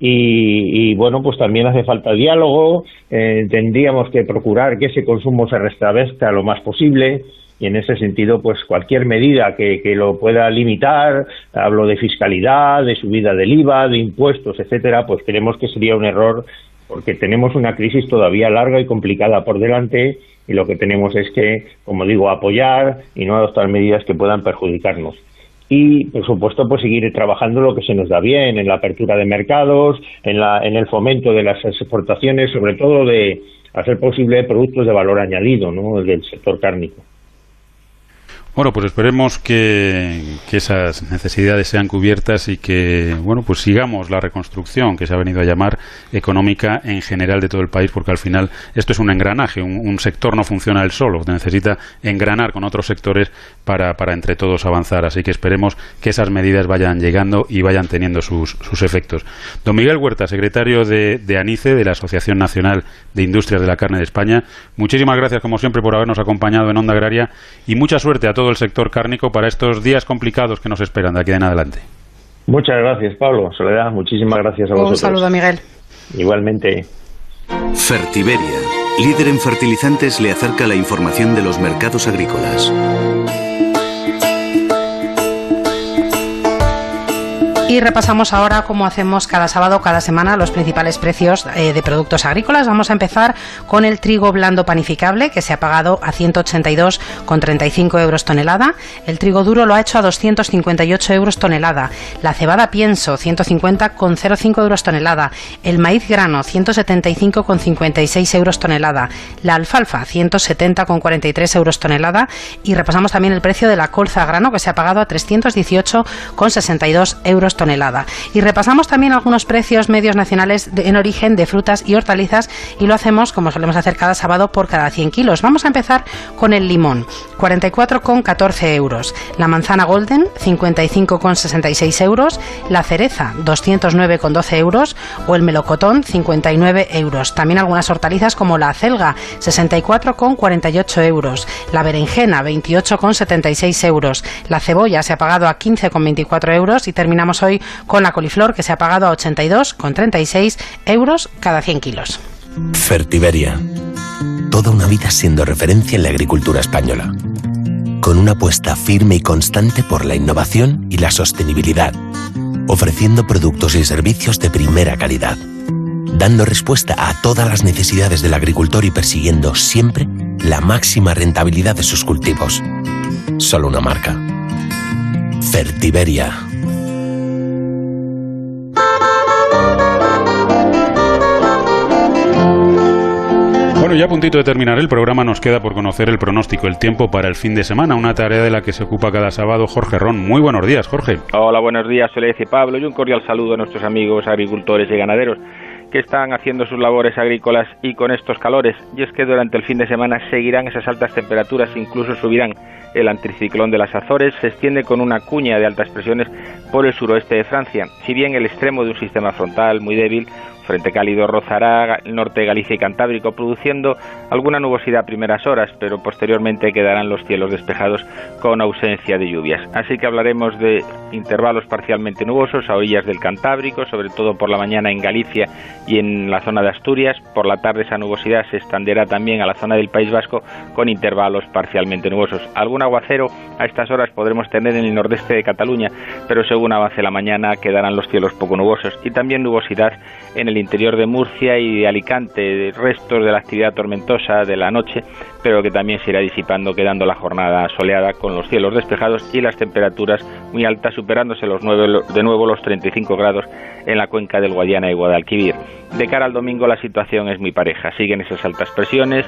y, bueno, pues también hace falta diálogo, eh, tendríamos que procurar que ese consumo se restablezca lo más posible. Y en ese sentido, pues cualquier medida que, que lo pueda limitar, hablo de fiscalidad, de subida del IVA, de impuestos, etcétera, pues creemos que sería un error porque tenemos una crisis todavía larga y complicada por delante y lo que tenemos es que, como digo, apoyar y no adoptar medidas que puedan perjudicarnos y por supuesto pues seguir trabajando lo que se nos da bien en la apertura de mercados en, la, en el fomento de las exportaciones sobre todo de hacer posible productos de valor añadido ¿no? del sector cárnico bueno, pues esperemos que, esas necesidades sean cubiertas y que, bueno, pues sigamos la reconstrucción que se ha venido a llamar económica en general de todo el país, porque al final esto es un engranaje, un, sector no funciona él solo, necesita engranar con otros sectores para, para, entre todos avanzar. Así que esperemos que esas medidas vayan llegando y vayan teniendo sus, sus efectos. Don Miguel Huerta, secretario de, de ANICE, de la Asociación Nacional de Industrias de la Carne de España, muchísimas gracias, como siempre, por habernos acompañado en Onda Agraria y mucha suerte a todos el sector cárnico para estos días complicados que nos esperan de aquí en adelante. Muchas gracias, Pablo. Soledad, muchísimas gracias a vosotros. Un saludo, Miguel. Igualmente. Fertiberia, líder en fertilizantes, le acerca la información de los mercados agrícolas. Y repasamos ahora, como hacemos cada sábado, cada semana, los principales precios eh, de productos agrícolas. Vamos a empezar con el trigo blando panificable, que se ha pagado a 182,35 euros tonelada. El trigo duro lo ha hecho a 258 euros tonelada. La cebada pienso, 150,05 euros tonelada. El maíz grano, 175,56 euros tonelada. La alfalfa, 170,43 euros tonelada. Y repasamos también el precio de la colza grano, que se ha pagado a 318,62 euros tonelada tonelada. Y repasamos también algunos precios medios nacionales en origen de frutas y hortalizas y lo hacemos, como solemos hacer cada sábado, por cada 100 kilos. Vamos a empezar con el limón, 44,14 euros. La manzana golden, 55,66 euros. La cereza, 209,12 euros. O el melocotón, 59 euros. También algunas hortalizas como la acelga, 64,48 euros. La berenjena, 28,76 euros. La cebolla se ha pagado a 15,24 euros y terminamos hoy con la coliflor que se ha pagado a 82,36 euros cada 100 kilos. Fertiberia. Toda una vida siendo referencia en la agricultura española. Con una apuesta firme y constante por la innovación y la sostenibilidad. Ofreciendo productos y servicios de primera calidad. Dando respuesta a todas las necesidades del agricultor y persiguiendo siempre la máxima rentabilidad de sus cultivos. Solo una marca. Fertiberia. Bueno, ya a puntito de terminar el programa nos queda por conocer el pronóstico, el tiempo para el fin de semana, una tarea de la que se ocupa cada sábado Jorge Ron. Muy buenos días, Jorge. Hola, buenos días, Soledad y Pablo, y un cordial saludo a nuestros amigos agricultores y ganaderos que están haciendo sus labores agrícolas y con estos calores. Y es que durante el fin de semana seguirán esas altas temperaturas, incluso subirán. El anticiclón de las Azores se extiende con una cuña de altas presiones por el suroeste de Francia. Si bien el extremo de un sistema frontal muy débil Frente cálido rozará el norte de Galicia y Cantábrico, produciendo alguna nubosidad a primeras horas, pero posteriormente quedarán los cielos despejados con ausencia de lluvias. Así que hablaremos de intervalos parcialmente nubosos a orillas del Cantábrico, sobre todo por la mañana en Galicia y en la zona de Asturias. Por la tarde esa nubosidad se extenderá también a la zona del País Vasco con intervalos parcialmente nubosos. Algún aguacero a estas horas podremos tener en el nordeste de Cataluña, pero según avance la mañana quedarán los cielos poco nubosos y también nubosidad en el interior de Murcia y de Alicante, restos de la actividad tormentosa de la noche, pero que también se irá disipando, quedando la jornada soleada con los cielos despejados y las temperaturas muy altas, superándose los de nuevo los 35 grados en la cuenca del Guadiana y Guadalquivir. De cara al domingo la situación es muy pareja, siguen esas altas presiones,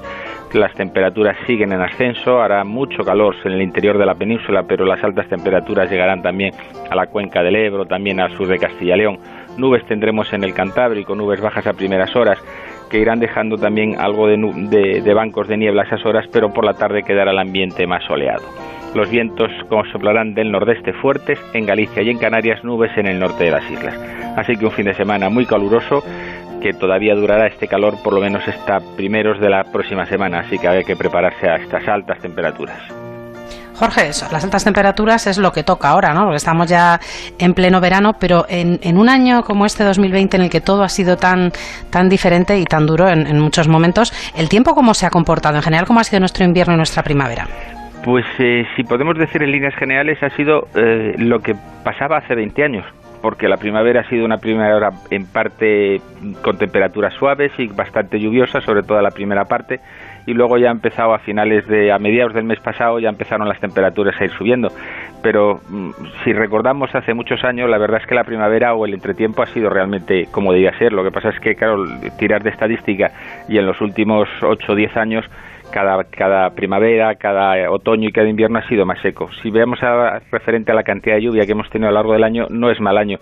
las temperaturas siguen en ascenso, hará mucho calor en el interior de la península, pero las altas temperaturas llegarán también a la cuenca del Ebro, también al sur de Castilla y León. Nubes tendremos en el Cantábrico, nubes bajas a primeras horas, que irán dejando también algo de, de bancos de niebla a esas horas, pero por la tarde quedará el ambiente más soleado. Los vientos soplarán del nordeste fuertes en Galicia y en Canarias, nubes en el norte de las islas. Así que un fin de semana muy caluroso que todavía durará este calor por lo menos hasta primeros de la próxima semana, así que hay que prepararse a estas altas temperaturas. Jorge, las altas temperaturas es lo que toca ahora, ¿no? Porque estamos ya en pleno verano, pero en, un año como este 2020 en el que todo ha sido tan, tan diferente y tan duro en, muchos momentos, ¿el tiempo cómo se ha comportado? En general, ¿cómo ha sido nuestro invierno y nuestra primavera? Pues eh, si podemos decir en líneas generales, ha sido eh, lo que pasaba hace 20 años porque la primavera ha sido una primavera en parte con temperaturas suaves y bastante lluviosa, sobre todo la primera parte, y luego ya ha empezado a finales de, a mediados del mes pasado, ya empezaron las temperaturas a ir subiendo. Pero mm, si recordamos hace muchos años, la verdad es que la primavera o el entretiempo ha sido realmente como debía ser. Lo que pasa es que, claro, tirar de estadística y en los últimos 8 o 10 años cada, cada primavera, cada otoño y cada invierno ha sido más seco. Si vemos a, referente a la cantidad de lluvia que hemos tenido a lo largo del año, no es mal año.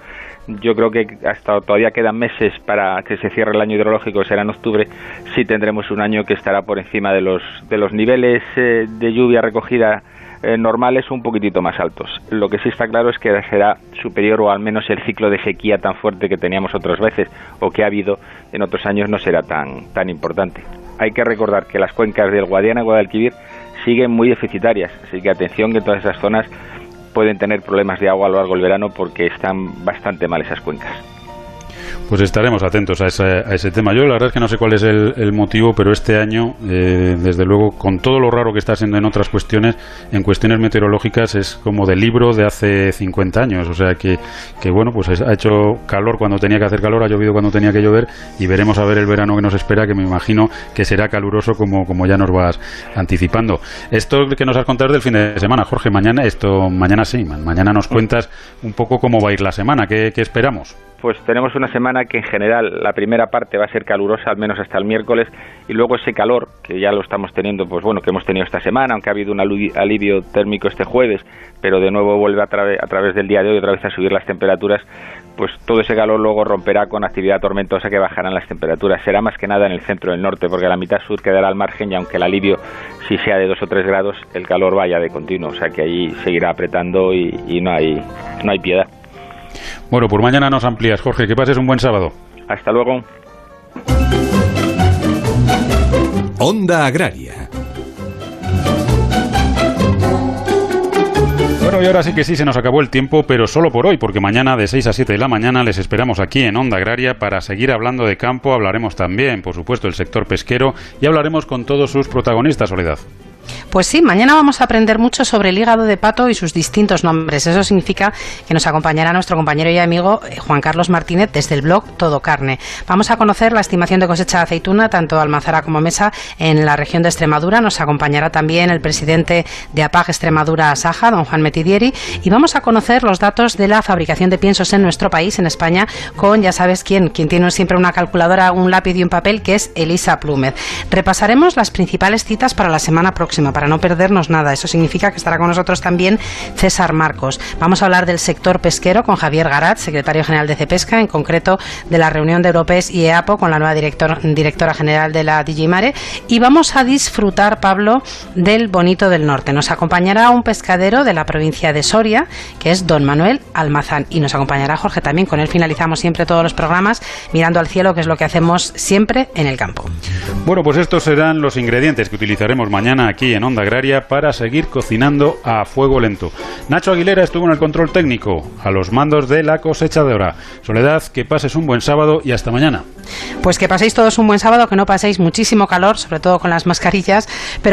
Yo creo que hasta todavía quedan meses para que se cierre el año hidrológico, será en octubre. Sí tendremos un año que estará por encima de los, de los niveles eh, de lluvia recogida eh, normales un poquitito más altos. Lo que sí está claro es que será superior o al menos el ciclo de sequía tan fuerte que teníamos otras veces o que ha habido en otros años no será tan, tan importante hay que recordar que las cuencas del Guadiana y Guadalquivir siguen muy deficitarias, así que atención que todas esas zonas pueden tener problemas de agua a lo largo del verano porque están bastante mal esas cuencas. Pues estaremos atentos a ese, tema. Yo la verdad es que no sé cuál es el, motivo, pero este año, eh, desde luego, con todo lo raro que está siendo en otras cuestiones, en cuestiones meteorológicas es como de libro de hace 50 años. O sea que, que bueno, pues ha hecho calor cuando tenía que hacer calor, ha llovido cuando tenía que llover y veremos a ver el verano que nos espera, que me imagino que será caluroso como, como ya nos vas anticipando. Esto que nos has contado del fin de semana, Jorge, mañana, esto, mañana sí, mañana nos cuentas un poco cómo va a ir la semana, qué, qué esperamos pues tenemos una semana que en general la primera parte va a ser calurosa, al menos hasta el miércoles, y luego ese calor, que ya lo estamos teniendo, pues bueno, que hemos tenido esta semana, aunque ha habido un alivio térmico este jueves, pero de nuevo vuelve a, través del día de hoy otra vez a subir las temperaturas, pues todo ese calor luego romperá con actividad tormentosa que bajarán las temperaturas. Será más que nada en el centro del norte, porque la mitad sur quedará al margen y aunque el alivio si sea de 2 o 3 grados, el calor vaya de continuo, o sea que ahí seguirá apretando y, y no, hay, no hay piedad. Bueno, por mañana nos amplías, Jorge. Que pases un buen sábado. Hasta luego. Onda Agraria. Bueno, y ahora sí que sí se nos acabó el tiempo, pero solo por hoy, porque mañana de 6 a 7 de la mañana les esperamos aquí en Onda Agraria para seguir hablando de campo. Hablaremos también, por supuesto, del sector pesquero y hablaremos con todos sus protagonistas, Soledad. Pues sí, mañana vamos a aprender mucho sobre el hígado de pato y sus distintos nombres. Eso significa que nos acompañará nuestro compañero y amigo eh, Juan Carlos Martínez desde el blog Todo Carne. Vamos a conocer la estimación de cosecha de aceituna, tanto Almanzara como Mesa, en la región de Extremadura. Nos acompañará también el presidente de APAG Extremadura Asaja, don Juan Metidieri. Y vamos a conocer los datos de la fabricación de piensos en nuestro país, en España, con ya sabes quién, quien tiene siempre una calculadora, un lápiz y un papel, que es Elisa Plúmez. Repasaremos las principales citas para la semana próxima, para no perdernos nada. Eso significa que estará con nosotros también César Marcos. Vamos a hablar del sector pesquero con Javier Garat, secretario general de CEPESCA, en concreto de la reunión de Europees y EAPO con la nueva directora general de la Digimare. Y vamos a disfrutar, Pablo, del Bonito del Norte. Nos acompañará un pescadero de la provincia de Soria, que es don Manuel Almazán. Y nos acompañará Jorge también. Con él finalizamos siempre todos los programas mirando al cielo, que es lo que hacemos siempre en el campo. Bueno, pues estos serán los ingredientes que utilizaremos mañana en Onda Agraria para seguir cocinando a fuego lento. Nacho Aguilera estuvo en el control técnico, a los mandos de la cosechadora. Soledad, que pases un buen sábado y hasta mañana. Pues que paséis todos un buen sábado, que no paséis muchísimo calor, sobre todo con las mascarillas, pero bueno,